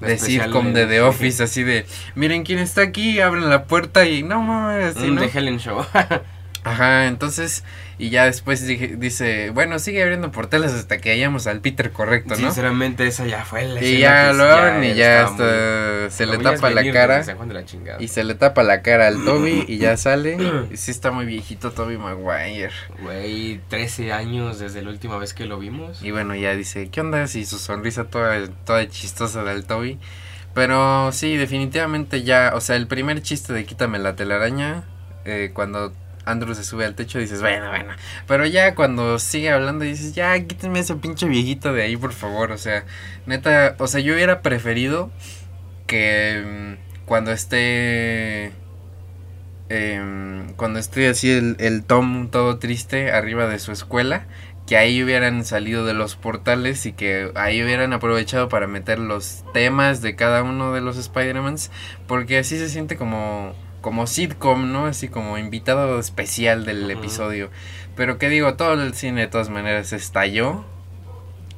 De de sitcom de- de The Office, así de, miren quién está aquí, abren la puerta y no mames, Mm, ¿no? de Helen Show. Ajá, entonces, y ya después dije- dice, bueno, sigue abriendo portales hasta que hayamos al Peter correcto, ¿no? Sinceramente, esa ya fue la Y ya lo abren y ya hasta se le tapa la cara. Y se le tapa la cara al Toby y ya sale. Y sí está muy viejito Toby Maguire. Güey, 13 años desde la última vez que lo vimos. Y bueno, ya dice, ¿qué onda? Y su sonrisa toda, toda chistosa del Toby. Pero sí, definitivamente ya, o sea, el primer chiste de quítame la telaraña, eh, cuando Andrew se sube al techo, dices, bueno, bueno. Pero ya cuando sigue hablando, dices, ya, quítenme ese pinche viejito de ahí, por favor. O sea, neta, o sea, yo hubiera preferido que mm, cuando esté... em, cuando esté así el, el Tom todo triste arriba de su escuela, que ahí hubieran salido de los portales y que ahí hubieran aprovechado para meter los temas de cada uno de los Spider-Mans, porque así se siente como como sitcom, ¿no? Así como invitado especial del episodio. Pero que digo, todo el cine de todas maneras estalló,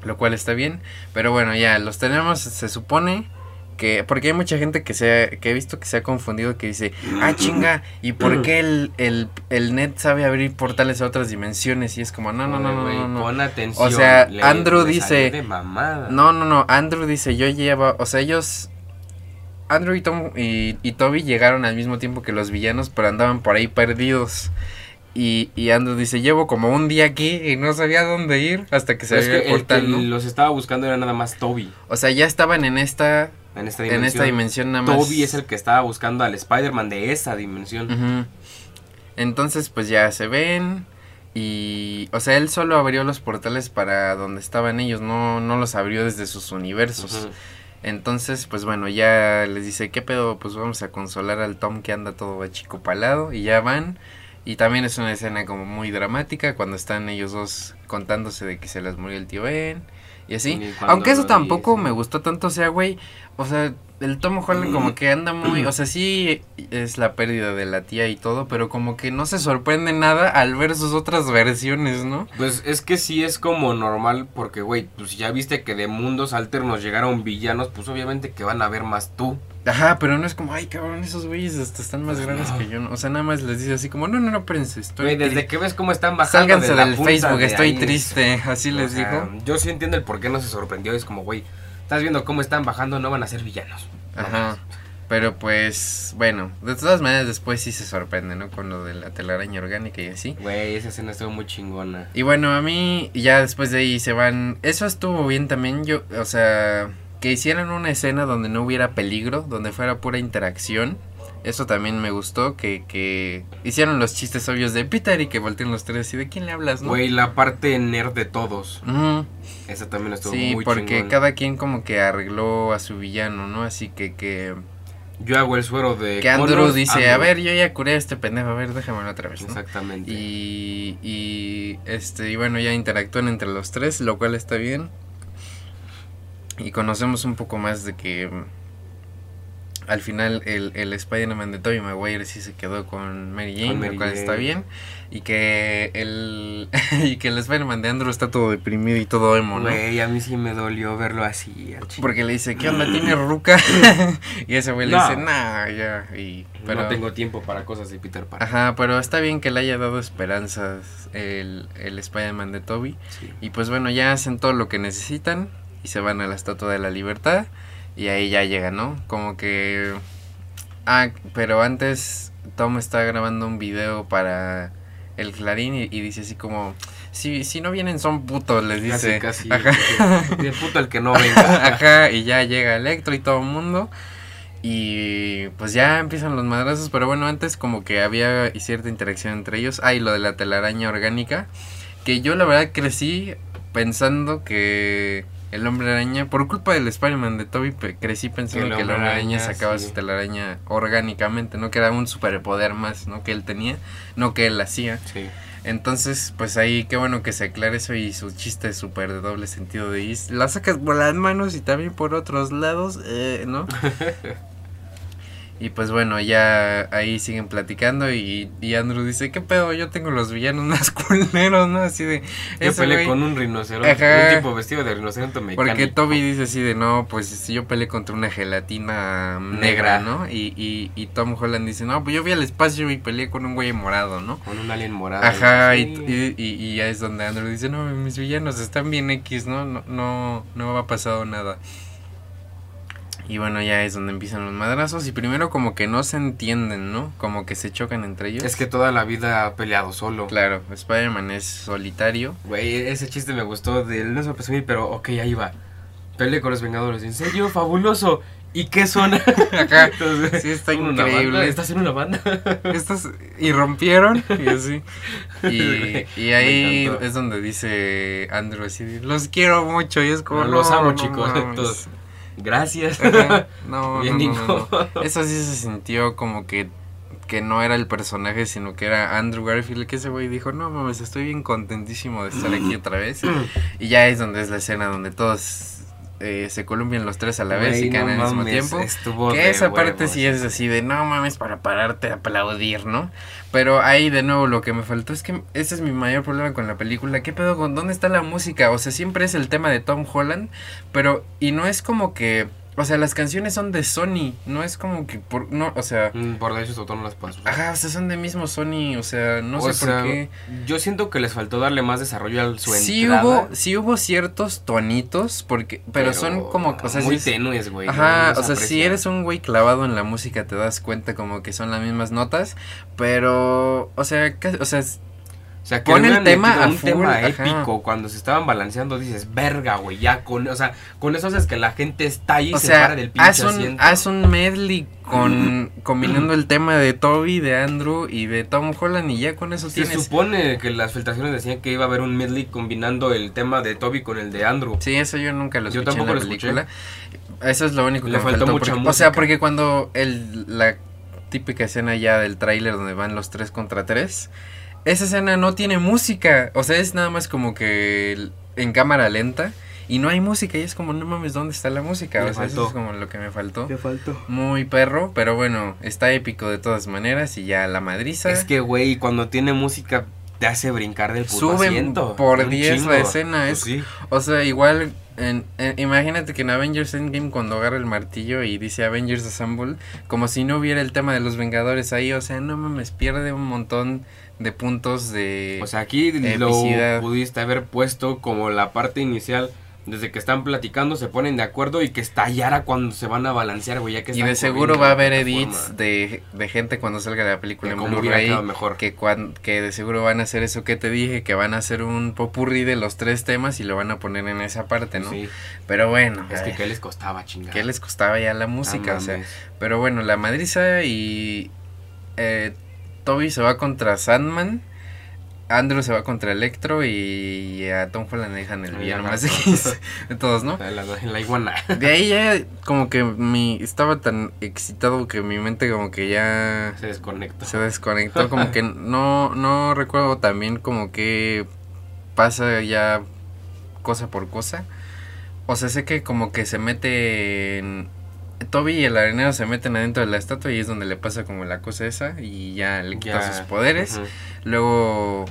lo cual está bien, pero bueno, ya los tenemos, se supone que porque hay mucha gente que se ha- que he visto que se ha confundido que dice, "Ah, chinga, ¿y por qué el el el net sabe abrir portales a otras dimensiones?" Y es como, "No, no, no, no, Güey, no, no." Pon atención. O sea, le- Andrew le dice-. No, no, no. Andrew dice, yo llevo, o sea, ellos, Andrew y Tom y, y Toby llegaron al mismo tiempo que los villanos, pero andaban por ahí perdidos. Y, y Andrew dice, llevo como un día aquí y no sabía dónde ir hasta que se que el portal, ¿no? los estaba buscando era nada más Toby. O sea, ya estaban en esta, En esta dimensión. en esta dimensión nada más. Toby es el que estaba buscando al Spider-Man de esa dimensión. Entonces, pues ya se ven. Y, o sea, él solo abrió los portales para donde estaban ellos, no, no los abrió desde sus universos. Entonces, pues bueno, ya les dice, ¿qué pedo? Pues vamos a consolar al Tom que anda todo achicopalado y ya van. Y también es una escena como muy dramática cuando están ellos dos contándose de que se les murió el tío Ben y así. Y Aunque eso tampoco me gustó tanto, o sea, güey, o sea, el Tom Holland como que anda muy, o sea, sí es la pérdida de la tía y todo, pero como que no se sorprende nada al ver sus otras versiones, ¿no? Pues es que sí es como normal porque, güey, pues ya viste que de mundos alternos llegaron villanos, pues obviamente que van a ver más tú. Ajá, pero no es como, ay, cabrón, esos güeyes hasta están más grandes que yo, ¿no? O sea, nada más les dice así como, no, no, no, espérense, estoy Güey, desde que ves cómo están bajando Sálganse de la del punta Facebook, de estoy ahí, triste, así o les sea, dijo. Yo sí entiendo el por qué no se sorprendió, es como, güey, estás viendo cómo están bajando, no van a ser villanos. No Ajá. Pero pues, bueno, de todas maneras después sí se sorprende, ¿no? Con lo de la telaraña orgánica y así. Güey, esa escena estuvo muy chingona. Y bueno, a mí ya después de ahí se van... Eso estuvo bien también, yo, o sea, que hicieran una escena donde no hubiera peligro, donde fuera pura interacción. Eso también me gustó, que, que hicieron los chistes obvios de Peter y que volteen los tres y de quién le hablas, ¿no? Güey, la parte nerd de todos. Ujú. Esa también estuvo Sí, muy porque cada quien como que arregló a su villano, ¿no? Así que que, Yo hago el suero de que Andrew dice, a ver, yo ya curé a este pendejo, a ver, déjamelo otra vez, ¿no? Exactamente. Y, y este y bueno ya interactúan entre los tres lo cual está bien y conocemos un poco más de que al final el, el Spider-Man de Tobey Maguire sí se quedó con Mary Jane, Con Mary lo cual está bien y que el y que el Spider-Man de Andrew está todo deprimido y todo emo, ¿no? Güey, a mí sí me dolió verlo así. Porque le dice, ¿qué onda? ¿Tiene ruca? y ese güey le dice, nah, ya. Y, pero, No tengo tiempo para cosas de Peter Pan. Ajá, pero está bien que le haya dado esperanzas el, el Spider-Man de Toby. Sí. Y pues bueno, ya hacen todo lo que necesitan y se van a la Estatua de la Libertad. Y ahí ya llega, ¿no? Como que... Ah, pero antes Tom está grabando un video para el Clarín y, y dice así como... Si, si no vienen son putos, les dice. Casi, casi. Ajá. De puto el que no venga. Ajá, y ya llega Electro y todo el mundo. Y pues ya empiezan los madrazos, pero bueno, antes como que había cierta interacción entre ellos. Ah, y lo de la telaraña orgánica, que yo la verdad crecí pensando que el hombre araña, por culpa del Spider-Man de Toby, crecí pensando El que el Hombre hombre araña Araña, sacaba sí. su telaraña orgánicamente, ¿no? Que era un superpoder más, ¿no? Que él tenía, no que él hacía. Sí. Entonces, pues ahí qué bueno que se aclare eso y su chiste súper de doble sentido de is- la sacas por las manos y también por otros lados, eh, ¿no? y pues bueno, ya ahí siguen platicando y, y Andrew dice, ¿qué pedo? Yo tengo los villanos más culeros, ¿no? Así de... Yo peleé con un rinoceronte. Ajá. Un tipo vestido de rinoceronte mecánico. Porque Toby dice así de, no, pues si yo peleé contra una gelatina negra, Negra. ¿no? Y, y, y Tom Holland dice, no, pues yo fui al espacio y peleé con un güey morado, ¿no? Con un alien morado. Ajá, y, y, ya es donde Andrew dice, no, mis villanos están bien X, ¿no? No, no, no ha pasado nada. Y bueno, ya es donde empiezan los madrazos y primero como que no se entienden, ¿no? Como que se chocan entre ellos. Es que toda la vida ha peleado solo. Claro, Spider-Man es solitario. Güey, ese chiste me gustó del no se presumir, pero ok, ahí va. Peleé con los Vengadores. ¿En serio? ¡Fabuloso! ¿Y qué son? Entonces, sí está ¿son una increíble. ¿Estás en una banda? Estos irrumpieron y así. Y, y ahí es donde dice Andrew así, de, los quiero mucho y es como... los "No, amo, no chicos. mames". Entonces, gracias. Ajá, No, Bien, no, no, no. Eso sí se sintió como que que no era el personaje, sino que era Andrew Garfield, que ese güey dijo, no mames, estoy bien contentísimo de estar aquí otra vez. y ya es donde es la escena donde todos eh, se columpian los tres a la vez y caen no al mismo mames, tiempo. Estuvo Que esa parte sí es así de no mames para pararte a aplaudir, ¿no? Pero ahí de nuevo lo que me faltó es que ese es mi mayor problema con la película. ¿Qué pedo con dónde está la música? O sea, siempre es el tema de Tom Holland, pero y no es como que, o sea, las canciones son de Sony, no es como que por no, o sea, Mm, Por derechos de autor no las puedes usar. ajá, o sea, son de mismo Sony, o sea, no O sé sea, por qué. Yo siento que les faltó darle más desarrollo a su Sí entrada. hubo, sí hubo ciertos tonitos porque pero, son como, o sea, muy sí- tenues, güey. Ajá, no o se sea, si eres un güey clavado en la música te das cuenta como que son las mismas notas, pero, o sea, casi- o sea, O sea, que le el tema a un full, tema ajá. épico cuando se estaban balanceando dices, "Verga, güey, ya con, o sea, con eso haces que la gente está ahí y o se sea, para del pinche haz un, asiento. haz un medley con combinando el tema de Toby, de Andrew y de Tom Holland y ya con eso Se tienes. supone que las filtraciones decían que iba a haber un medley combinando el tema de Toby con el de Andrew. Sí, eso yo nunca lo Yo escuché en tampoco la lo escuché. película. Eso es lo único que Le me faltó faltó. mucha porque- o sea, música. porque cuando el, la típica escena ya del tráiler donde van los tres contra tres, esa escena no tiene música. O sea, es nada más como que en cámara lenta y no hay música y es como, no mames, ¿dónde está la música? O sea, eso es como lo que me faltó. faltó? Muy perro, pero bueno, está épico de todas maneras y ya la madriza. Es que, güey, cuando tiene música te hace brincar del puto Suben asiento. por Un 10 la escena, Pues es- sí. O sea, igual, en, en- imagínate que en Avengers Endgame cuando agarra el martillo y dice Avengers Assemble, como si no hubiera el tema de los Vengadores ahí, o sea, no mames, pierde un montón de puntos de... O sea, aquí lo pudiste haber puesto como la parte inicial desde que están platicando se ponen de acuerdo y que estallara cuando se van a balancear, güey, ya que Y de seguro va a haber edits de, de gente cuando salga la película De en Blu-ray. mejor. Que, cuan- que de seguro van a hacer eso que te dije, que van a hacer un popurrí de los tres temas y lo van a poner en esa parte, ¿no? Sí, Pero bueno, es que qué les costaba chingar. ¿qué les costaba ya la música? o sea, pero bueno, la madriza y eh, Toby se va contra Sandman. Andrew se va contra Electro y a Tom Holland le dejan el villano más X de todos, ¿no? La, la- la iguana. De ahí ya como que mi estaba tan excitado que mi mente como que ya Se desconectó. se desconectó, como que no no recuerdo también como que pasa ya cosa por cosa. O sea, sé que como que se mete en Toby y el arenero se meten adentro de la estatua y es donde le pasa como la cosa esa y ya le quita Ya, sus poderes. ujú. Luego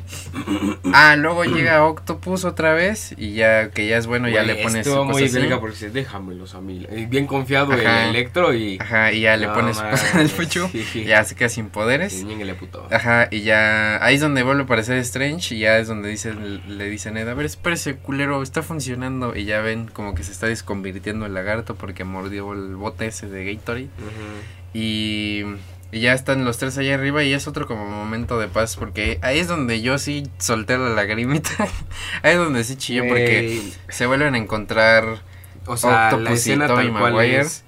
Ah, luego llega Octopus otra vez y ya que ya es bueno, ya Güey, le pones estuvo muy verga porque dice, déjamelos a mí. Y Bien confiado Ajá. el Electro y... Ajá, y ya le No pones en el pecho. sí. Ya se queda sin poderes. Y ñénguele, puto. Ajá, y ya ahí es donde vuelve a aparecer Strange y ya es donde dice, le dice a Ned, a ver, espérese, culero, está funcionando. Y ya ven como que se está desconvirtiendo el lagarto porque mordió el bote ese de Gatorade. Ujú. Y, y ya están los tres allá arriba y es otro como momento de paz porque ahí es donde yo sí solté la lagrimita. ahí es donde sí chillé porque se vuelven a encontrar... O sea, la Octopus y escena tal cual es...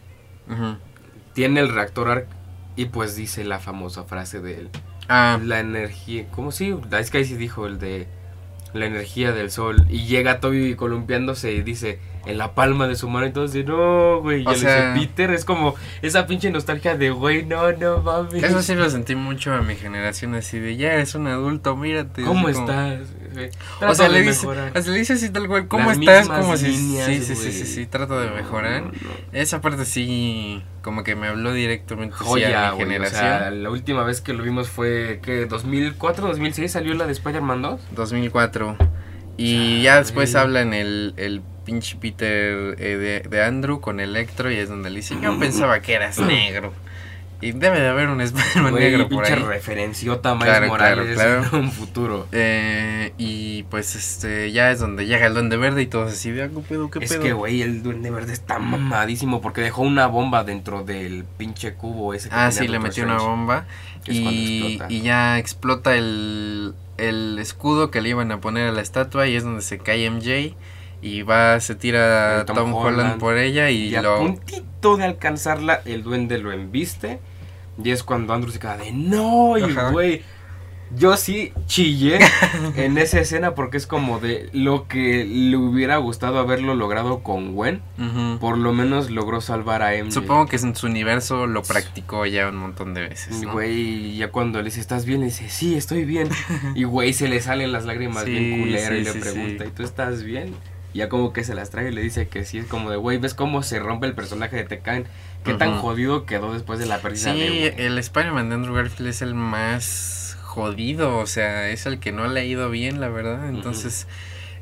Tiene el reactor arc y pues dice la famosa frase de él. Ah, La energía... ¿Cómo sí? Es que ahí sí dijo el de... La energía del sol. Y llega Toby columpiándose y dice... En la palma de su mano. Entonces, no, güey. O Ya le sea- dice Peter. Es como esa pinche nostalgia de, güey, no, no mames. eso sí lo sentí mucho a mi generación así de, ya eres un adulto, mírate. ¿Cómo así estás? O sea, le dice, o sea, le dice así tal cual, ¿cómo Las estás? Como si, sí, sí, sí, sí, sí, trato de mejorar. no, no. Esa parte sí, como que me habló directamente sí, Joya, a mi. O generación. sea, la última vez que lo vimos fue, ¿qué? ¿2004, 2006 salió la de Spider-Man 2? 2004. Y Ya, después güey. hablan el, el pinche Peter eh, de, de Andrew con Electro y es donde le dice, yo pensaba que eras negro. Y debe de haber un Spider-Man negro por pinche ahí. referenciota Miles Claro, claro, Morales claro. en un futuro. Eh, y pues este ya es donde llega el Duende Verde y todos así de, "Ah, ¿qué pedo, qué Es pedo?". que, güey, el Duende Verde está mamadísimo porque dejó una bomba dentro del pinche cubo ese que Ah, sí, le metió una bomba. Es Y, y ya explota el, el escudo que le iban a poner a la estatua y es donde se cae MJ. Y va, se tira Tom Tom, Holland, Holland. por ella y, Y a lo... puntito de alcanzarla, el duende lo embiste. Y es cuando Andrew se queda de no, y güey. Yo sí chillé en esa escena porque es como de lo que le hubiera gustado haberlo logrado con Gwen. Por lo menos logró salvar a MJ. Supongo que en su universo lo practicó ya un montón de veces. Y güey, ya cuando le dice, ¿estás bien? Le dice, sí, estoy bien. y güey, se le salen las lágrimas Sí, bien culero y le sí, pregunta. ¿y tú estás bien? Y ya como que se las trae y le dice que sí, es como de, güey, ¿ves cómo se rompe el personaje de Tekken? ¿Qué tan jodido quedó después de la pérdida Sí, de el Spider-Man de Andrew Garfield es el más jodido, o sea, es el que no le ha ido bien, la verdad. Entonces,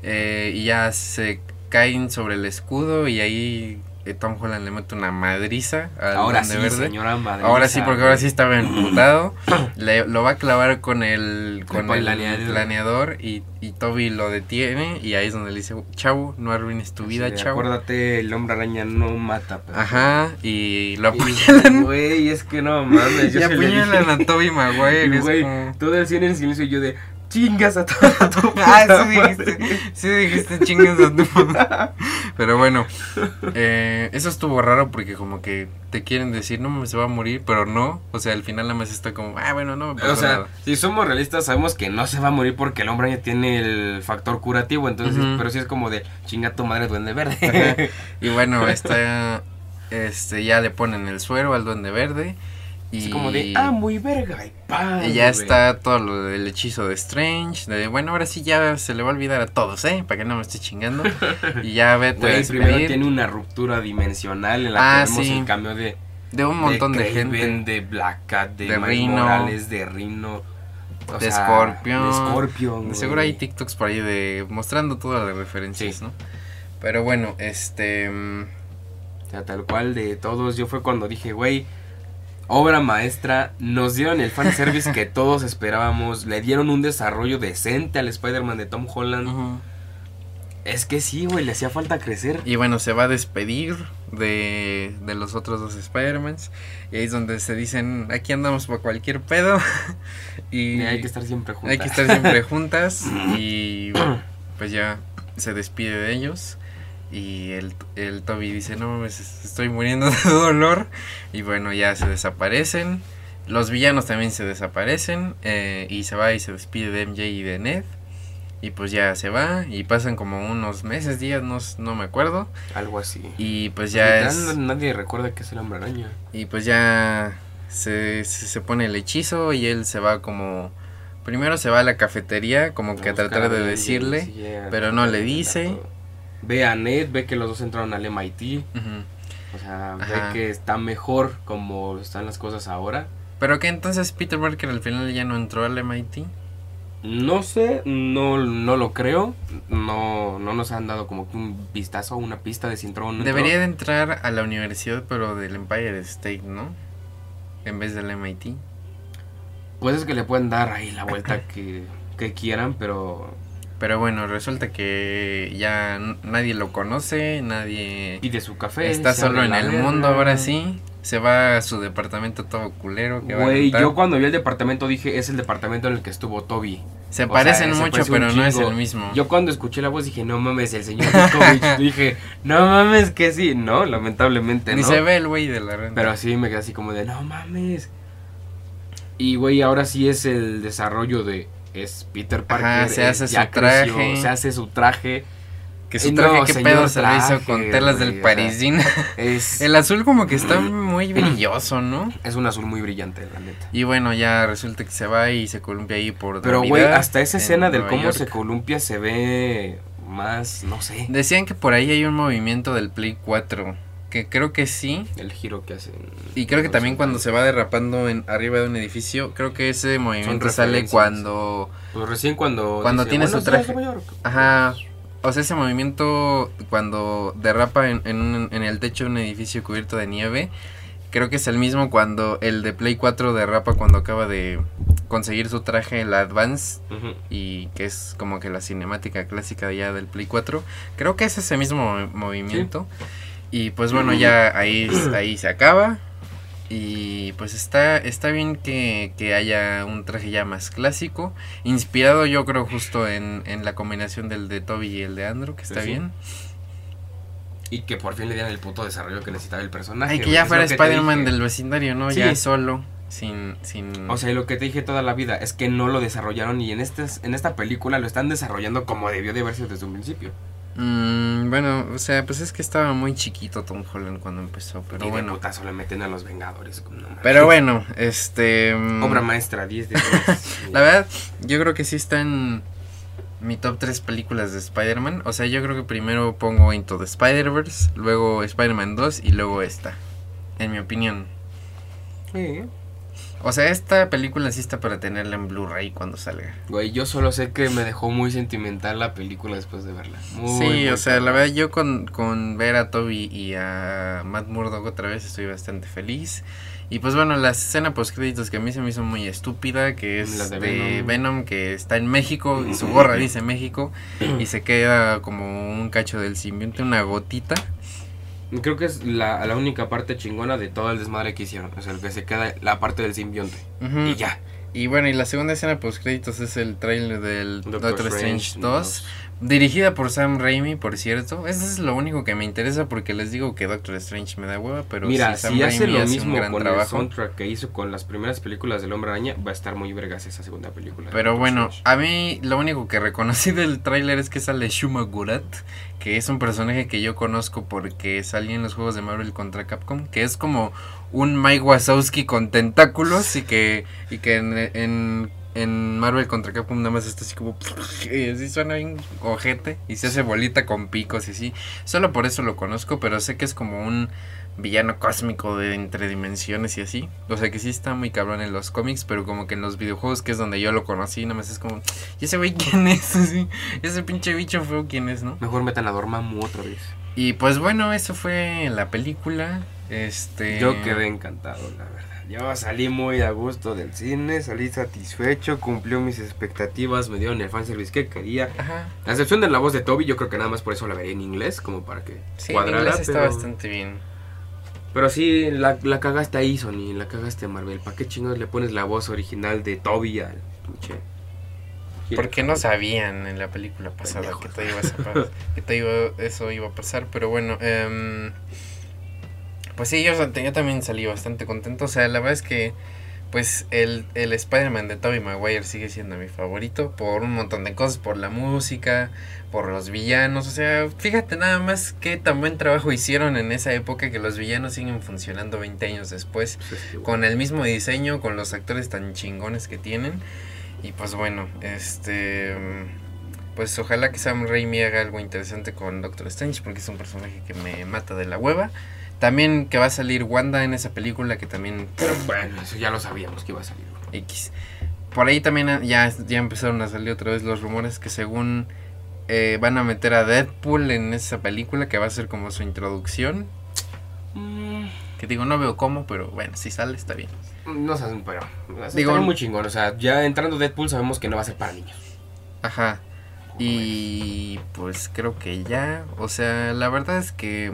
eh, ya se caen sobre el escudo y ahí Tom Holland le mete una madriza al Ahora sí, Verde. señora madre. Ahora sí, porque ahora sí estaba emputado. Le- lo va a clavar con el, con Con el el planeador. y, y Toby lo detiene y ahí es donde le dice, chavo, no arruines tu vida, chavo. Acuérdate, el hombre araña no mata. pero- Ajá, y lo apuñalan. Güey, es que no mames. Yo Y sí apuñalan a Toby Maguire. Güey, como- todo el cine en silencio y yo de chingas a toda tu Ah, puta sí madre". dijiste, sí dijiste chingas a tu mamá. Pero bueno, eh, eso estuvo raro porque como que te quieren decir, no mames, se va a morir, pero no. O sea, al final nada más está como, ah, bueno, no me pasó O sea, nada. si somos realistas, sabemos que no se va a morir porque el hombre ya tiene el factor curativo. Entonces, pero sí es como de chinga tu madre, duende verde. Y bueno, está, este, ya le ponen el suero al duende verde. Y Es como de, ah, muy verga. Y, ¡pam! y ya está todo lo del hechizo de Strange. De bueno, ahora sí ya se le va a olvidar a todos, ¿eh? Para que no me esté chingando. Y ya vete Güey, primero tiene una ruptura dimensional en la Ah, que vemos sí. el cambio de, de un montón de, Kraven, gente. de Black Cat, de, De Rhino. Morales, de Rino. o De sea, Scorpion. De Scorpion. De seguro hay TikToks por ahí de mostrando todas las referencias, Sí. ¿no? Pero bueno, este mm, O sea, tal cual de todos. Yo fue cuando dije, güey, obra maestra. Nos dieron el fanservice que todos esperábamos. Le dieron un desarrollo decente al Spider-Man de Tom Holland. Es que sí, güey, le hacía falta crecer. Y bueno, se va a despedir de, de los otros dos Spider-Mans. Y ahí es donde se dicen, aquí andamos por cualquier pedo. y, Y hay que estar siempre juntos. hay que estar siempre juntas. y pues ya se despide de ellos. Y el, el Toby dice, no mames, estoy muriendo de dolor. Y bueno, ya se desaparecen. Los villanos también se desaparecen. eh, y se va y se despide de MJ y de Ned. Y pues ya se va. Y pasan como unos meses, días, no, no me acuerdo. Algo así. Y pues ya es... Nadie recuerda que es el hombre araña. Y pues ya se, se, se pone el hechizo y él se va como... Primero se va a la cafetería como que a tratar de decirle. sí, pero no le dice. Ve a Ned, ve que los dos entraron al MIT. O sea, Ajá. ve que está mejor como están las cosas ahora. Pero que entonces Peter Parker al final ya no entró al MIT. No sé, no, no lo creo. No, no nos han dado como que un vistazo, una pista de si entró o no entró. Debería de entrar a la universidad pero del Empire State, ¿no? En vez del MIT. Pues es que le pueden dar ahí la vuelta que, que quieran, pero Pero bueno, resulta que ya nadie lo conoce, nadie pide su café. está solo en el verga. mundo ahora sí. Se va a su departamento todo culero. que va a Güey, yo cuando vi el departamento dije, es el departamento en el que estuvo Toby. Se O parecen sea, se mucho, parece pero no es el mismo. Yo cuando escuché la voz dije, no mames, el señor Djokovic. dije, no mames, que sí. No, lamentablemente Ni no. se ve el güey de la renta. Pero así me quedé así como de, no mames. Y güey, ahora sí es el desarrollo de... Es Peter Parker. Ajá, se eh, hace ya su traje. se hace su traje. que su traje, no, qué pedo se lo hizo con telas del güey, parisín. Es, el azul como que está muy brilloso, ¿no? es un azul muy brillante, la neta. Y bueno, ya resulta que se va y se columpia ahí por Pero güey, hasta esa en escena del Nueva cómo York. se columpia se ve más, no sé, Decían que por ahí hay un movimiento del Play 4. Que creo que sí. el giro que hacen. Y creo que también cuando se va derrapando en arriba de un edificio, creo que ese movimiento sale cuando... Pues recién cuando... Cuando tiene su "Buenos días, traje". Nueva York". Ajá. O sea, ese movimiento cuando derrapa en, en, un- en el techo de un edificio cubierto de nieve, creo que es el mismo cuando el de Play 4 derrapa cuando acaba de conseguir su traje, la Advance, y que es como que la cinemática clásica ya del Play 4. Creo que es ese mismo movi- movimiento. Y pues bueno, ya ahí, ahí se acaba. Y pues está, está bien que, que haya un traje ya más clásico. Inspirado yo creo justo en, en la combinación del de Toby y el de Andrew, que está Sí, sí. bien. Y que por fin le dieran el puto desarrollo que necesitaba el personaje. Ay, que ya fuera Spider-Man del vecindario, ¿no? Sí. Ya solo, sin... sin... O sea, y lo que te dije toda la vida es que no lo desarrollaron y en, este, en esta película lo están desarrollando como debió de verse desde un principio. Mm, bueno, o sea, pues es que estaba muy chiquito Tom Holland cuando empezó, pero y de bueno. putazo le meten a los Vengadores. no. Pero bueno, este... mm, Obra maestra, 10 de 10. La verdad, yo creo que sí está en mi top 3 películas de Spider-Man. O sea, yo creo que primero pongo Into the Spider-Verse, luego Spider-Man 2 y luego esta. En mi opinión. Sí. O sea, esta película sí está para tenerla en Blu-ray cuando salga. Güey, yo solo sé que me dejó muy sentimental la película después de verla. Muy, sí, muy o sea, la verdad yo con, con ver a Toby y a Matt Murdock otra vez estoy bastante feliz. Y pues bueno, la escena post créditos que a mí se me hizo muy estúpida, que es La de de, Venom. Venom. que está en México y su gorra dice México y se queda como un cacho del simbionte, una gotita. Creo que es la, la única parte chingona de todo el desmadre que hicieron. O sea, el que se queda la parte del simbionte. Y ya. Y bueno, y la segunda escena post créditos es el trailer del Doctor, Strange 2. dos. Dirigida por Sam Raimi, por cierto. Eso es lo único que me interesa porque les digo que Doctor Strange me da hueva, pero Mira, si Sam si hace Raimi lo hace mismo un gran con el trabajo. soundtrack que hizo con las primeras películas del Hombre Araña, va a estar muy vergas esa segunda película. Pero bueno, Strange. a mí lo único que reconocí del tráiler es que sale Shuma Gurat, que es un personaje que yo conozco porque salía en los juegos de Marvel contra Capcom, que es como un Mike Wazowski con tentáculos y que, y que en, en, en Marvel contra Capcom nada más está así como... Y así suena bien ojete y se hace bolita con picos y así. Solo por eso lo conozco, pero sé que es como un villano cósmico de entre dimensiones y así. O sea que sí está muy cabrón en los cómics, pero como que en los videojuegos, que es donde yo lo conocí, nada más es como, ¿y ese güey quién es? Así, ese pinche bicho feo quién es, ¿no? Mejor metan a Dormammu otra vez. Y pues bueno, eso fue la película. Este. Yo quedé encantado, la verdad. Yo salí muy a gusto del cine, salí satisfecho, cumplió mis expectativas, me dieron el fanservice que quería. Ajá. La excepción de la voz de Toby, yo creo que nada más por eso la vería en inglés, como para que Sí, en cuadrara. inglés está pero, bastante bien. pero sí, la, la cagaste ahí, Sony, la cagaste Marvel. ¿Para qué chingados le pones la voz original de Toby al pinche? Porque no sabían en la película pasada que todo, iba a pasar, que todo iba- eso iba a pasar, pero bueno, em, pues sí, yo, yo también salí bastante contento, o sea, la verdad es que pues el, el Spider-Man de Tobey Maguire sigue siendo mi favorito por un montón de cosas, por la música, por los villanos, o sea, fíjate nada más qué tan buen trabajo hicieron en esa época que los villanos siguen funcionando 20 años después con el mismo diseño, con los actores tan chingones que tienen. Y pues bueno, este. Pues ojalá que Sam Raimi haga algo interesante con Doctor Strange, porque es un personaje que me mata de la hueva. También que va a salir Wanda en esa película, que también. Pero bueno, eso ya lo sabíamos que iba a salir. X. Por ahí también ah, ya, ya empezaron a salir otra vez los rumores que según eh, van a meter a Deadpool en esa película, que va a ser como su introducción. Mm, Que digo, no veo cómo, pero bueno, si sale está bien. No sé, pero. Digo- muy chingón. O sea, ya entrando Deadpool sabemos que no va a ser para niños. Ajá. Y pues creo que ya, o sea, la verdad es que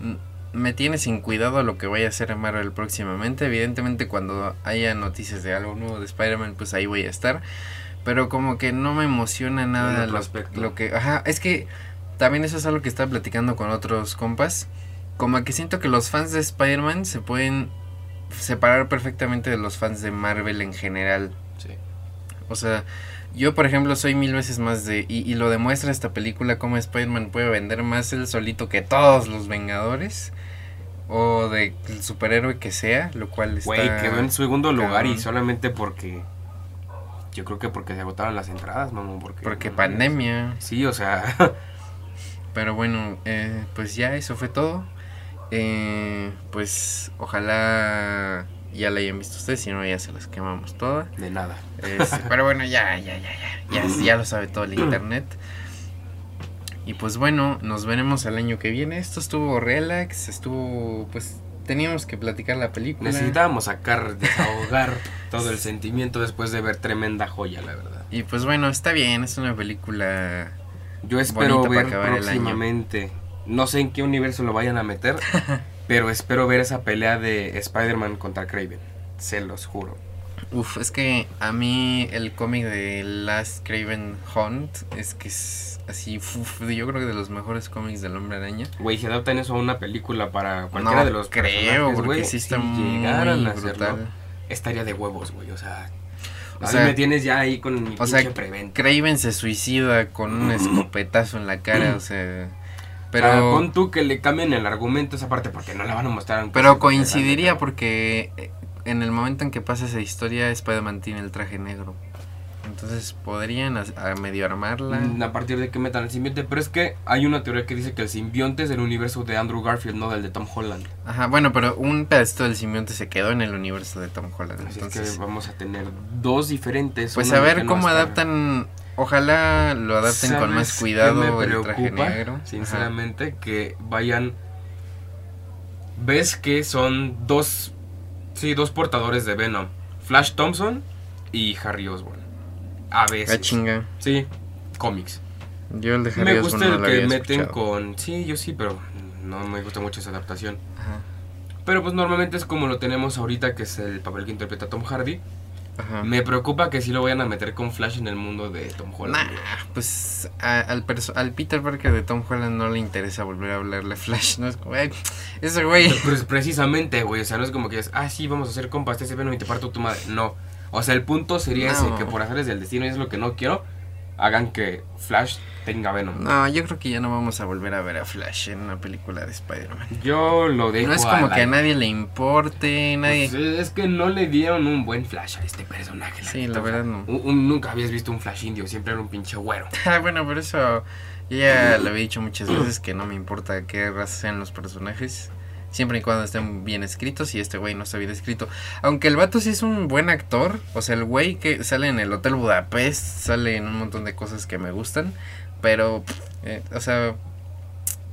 mm, me tiene sin cuidado lo que vaya a hacer Marvel próximamente. Evidentemente cuando haya noticias de algo nuevo de Spider-Man, pues ahí voy a estar. Pero como que no me emociona nada lo, lo que... Ajá, es que también eso es algo que estaba platicando con otros compas. Como que siento que los fans de Spider-Man se pueden separar perfectamente de los fans de Marvel en general. Sí. O sea, yo por ejemplo soy mil veces más de... Y, y lo demuestra esta película cómo Spider-Man puede vender más él solito que todos los Vengadores. O de el superhéroe que sea, lo cual está... Güey, quedó en segundo lugar y solamente porque. Yo creo que porque se agotaron las entradas, mamón. Porque, Porque no, pandemia. Sí, o sea. Pero bueno, eh, pues ya eso fue todo. Eh, pues ojalá ya la hayan visto ustedes, si no ya se las quemamos todas. de nada. Este, pero bueno, ya, ya, ya, ya, ya, ya lo sabe todo el internet. Y pues bueno, nos veremos el año que viene. Esto estuvo relax, estuvo, pues teníamos que platicar la película. Necesitábamos sacar, desahogar todo el sentimiento después de ver tremenda joya, la verdad. Y pues bueno, está bien, es una película... Yo espero ver acabar el año. próximamente. No sé en qué universo lo vayan a meter, pero espero ver esa pelea de Spider-Man contra Craven. Se los juro. Uf, es que a mí el cómic de Last Craven Hunt es que es así, uf, yo creo que de los mejores cómics del Hombre Araña. Güey, si adaptan eso a una película para cualquiera no de los creo, porque sí está si muy llegaran a hacerlo, brutal. estaría de huevos, güey. O sea, O a mí sea, me tienes ya ahí con mi o sea, preventa. Craven se suicida con un escopetazo en la cara, o sea, Pero pero pon tú que le cambien el argumento esa parte porque no la van a mostrar. pero coincidiría porque eh, en el momento en que pasa esa historia Spider-Man tiene el traje negro. Entonces podrían a, a medio armarla. Mm, A partir de que metan el simbionte, pero es que hay una teoría que dice que el simbionte es del universo de Andrew Garfield, no del de Tom Holland. Ajá, bueno, pero un pedacito del simbionte se quedó en el universo de Tom Holland. Así Entonces, es que vamos a tener dos diferentes. pues a ver cómo adaptan, ojalá lo adapten con más ¿Sabes cuidado el traje negro. Ajá. Sinceramente, que vayan. Ves que son dos. Sí, dos portadores de Venom: Flash Thompson y Harry Osborn. A veces. Ah, chinga. Sí, cómics. Yo el de Harry Me gusta el que meten escuchado. con. Sí, yo sí, pero no me gusta mucho esa adaptación. Ajá, Pero pues normalmente es como lo tenemos ahorita, que es el papel que interpreta Tom Hardy. Ajá. Me preocupa que sí lo vayan a meter con Flash en el mundo de Tom Holland. Nah, pues a- al, Peter Parker de Tom Holland no le interesa volver a hablarle Flash, ¿no? Es como, "Ay, ese güey. Pero es precisamente, güey, o sea, no es como que es, ah, sí, vamos a hacer compas, te Venom y te parto tu madre. No. O sea, el punto sería No. ese, que por hacerles del destino y es lo que no quiero, hagan que Flash tenga Venom. No, yo creo que ya no vamos a volver a ver a Flash en una película de Spider-Man. Yo lo dejo No es como al que a nadie le importe, nadie... Pues, es que no le dieron un buen Flash a este personaje. Sí, neta, la o sea, verdad no. un- un- nunca habías visto un Flash indio, siempre era un pinche güero. Ah, bueno, por eso ya lo había dicho muchas veces que no me importa qué raza sean los personajes. Siempre y cuando estén bien escritos y este güey no está bien escrito. Aunque el vato sí es un buen actor. O sea, el güey que sale en el Hotel Budapest, sale en un montón de cosas que me gustan. Pero, eh, o sea,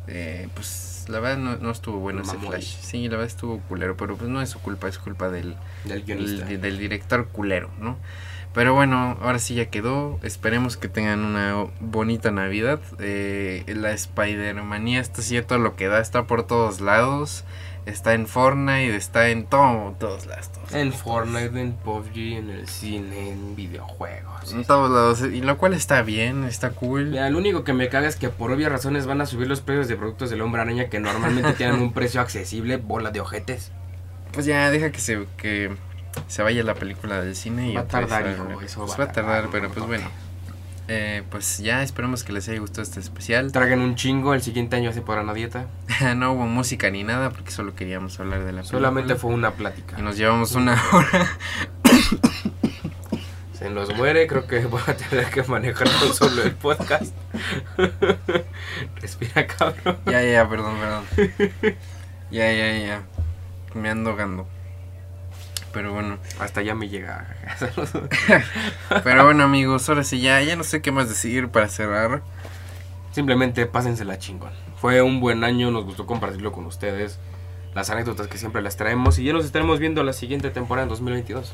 eh, pues la verdad no, no estuvo bueno ese flash. Sí, la verdad estuvo culero, pero pues no es su culpa, es culpa del, Del guionista. del, del director culero, ¿no? Pero bueno, ahora sí ya quedó. Esperemos que tengan una bonita Navidad. Eh, la Spider-Manía está todo lo que da, está por todos lados. Está en Fortnite, está en todo, todos lados. todos En. Fortnite, en PUBG, en el cine, en videojuegos. En todos lados. Y lo cual está bien, está cool. Mira, lo único que me caga es que por obvias razones van a subir los precios de productos del hombre araña que normalmente tienen un precio accesible, bola de ojetes. Pues ya, deja que se, que se vaya la película del cine y Va a tardar, hijo, eso Pues va a tardar, pero pues bueno. Eh, pues ya esperemos que les haya gustado este especial. Traguen un chingo, el siguiente año se podrán a dieta. no hubo música ni nada porque solo queríamos hablar de la Solamente película. fue una plática. Y nos llevamos una hora. Se nos muere, creo que voy a tener que manejar con solo el podcast. Respira, cabrón. ya, ya, perdón, perdón. Ya, ya, ya. Me ando ahogando. Pero bueno. Hasta ya me llega. Pero bueno, amigos, ahora sí ya, ya no sé qué más decir para cerrar. Simplemente pásensela chingón. Fue un buen año, nos gustó compartirlo con ustedes. Las anécdotas que siempre las traemos. Y ya nos estaremos viendo la siguiente temporada en 2022.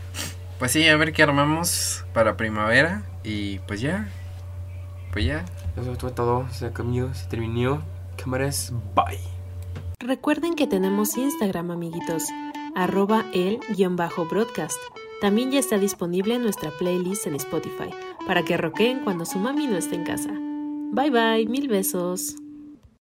Pues sí, a ver qué armamos para primavera. Y pues ya. Pues ya. Eso fue todo. Se acabó, se terminó. Cámaras, bye. Recuerden que tenemos Instagram, amiguitos, arroba el-broadcast. También ya está disponible nuestra playlist en Spotify, para que roqueen cuando su mami no esté en casa. Bye bye, mil besos.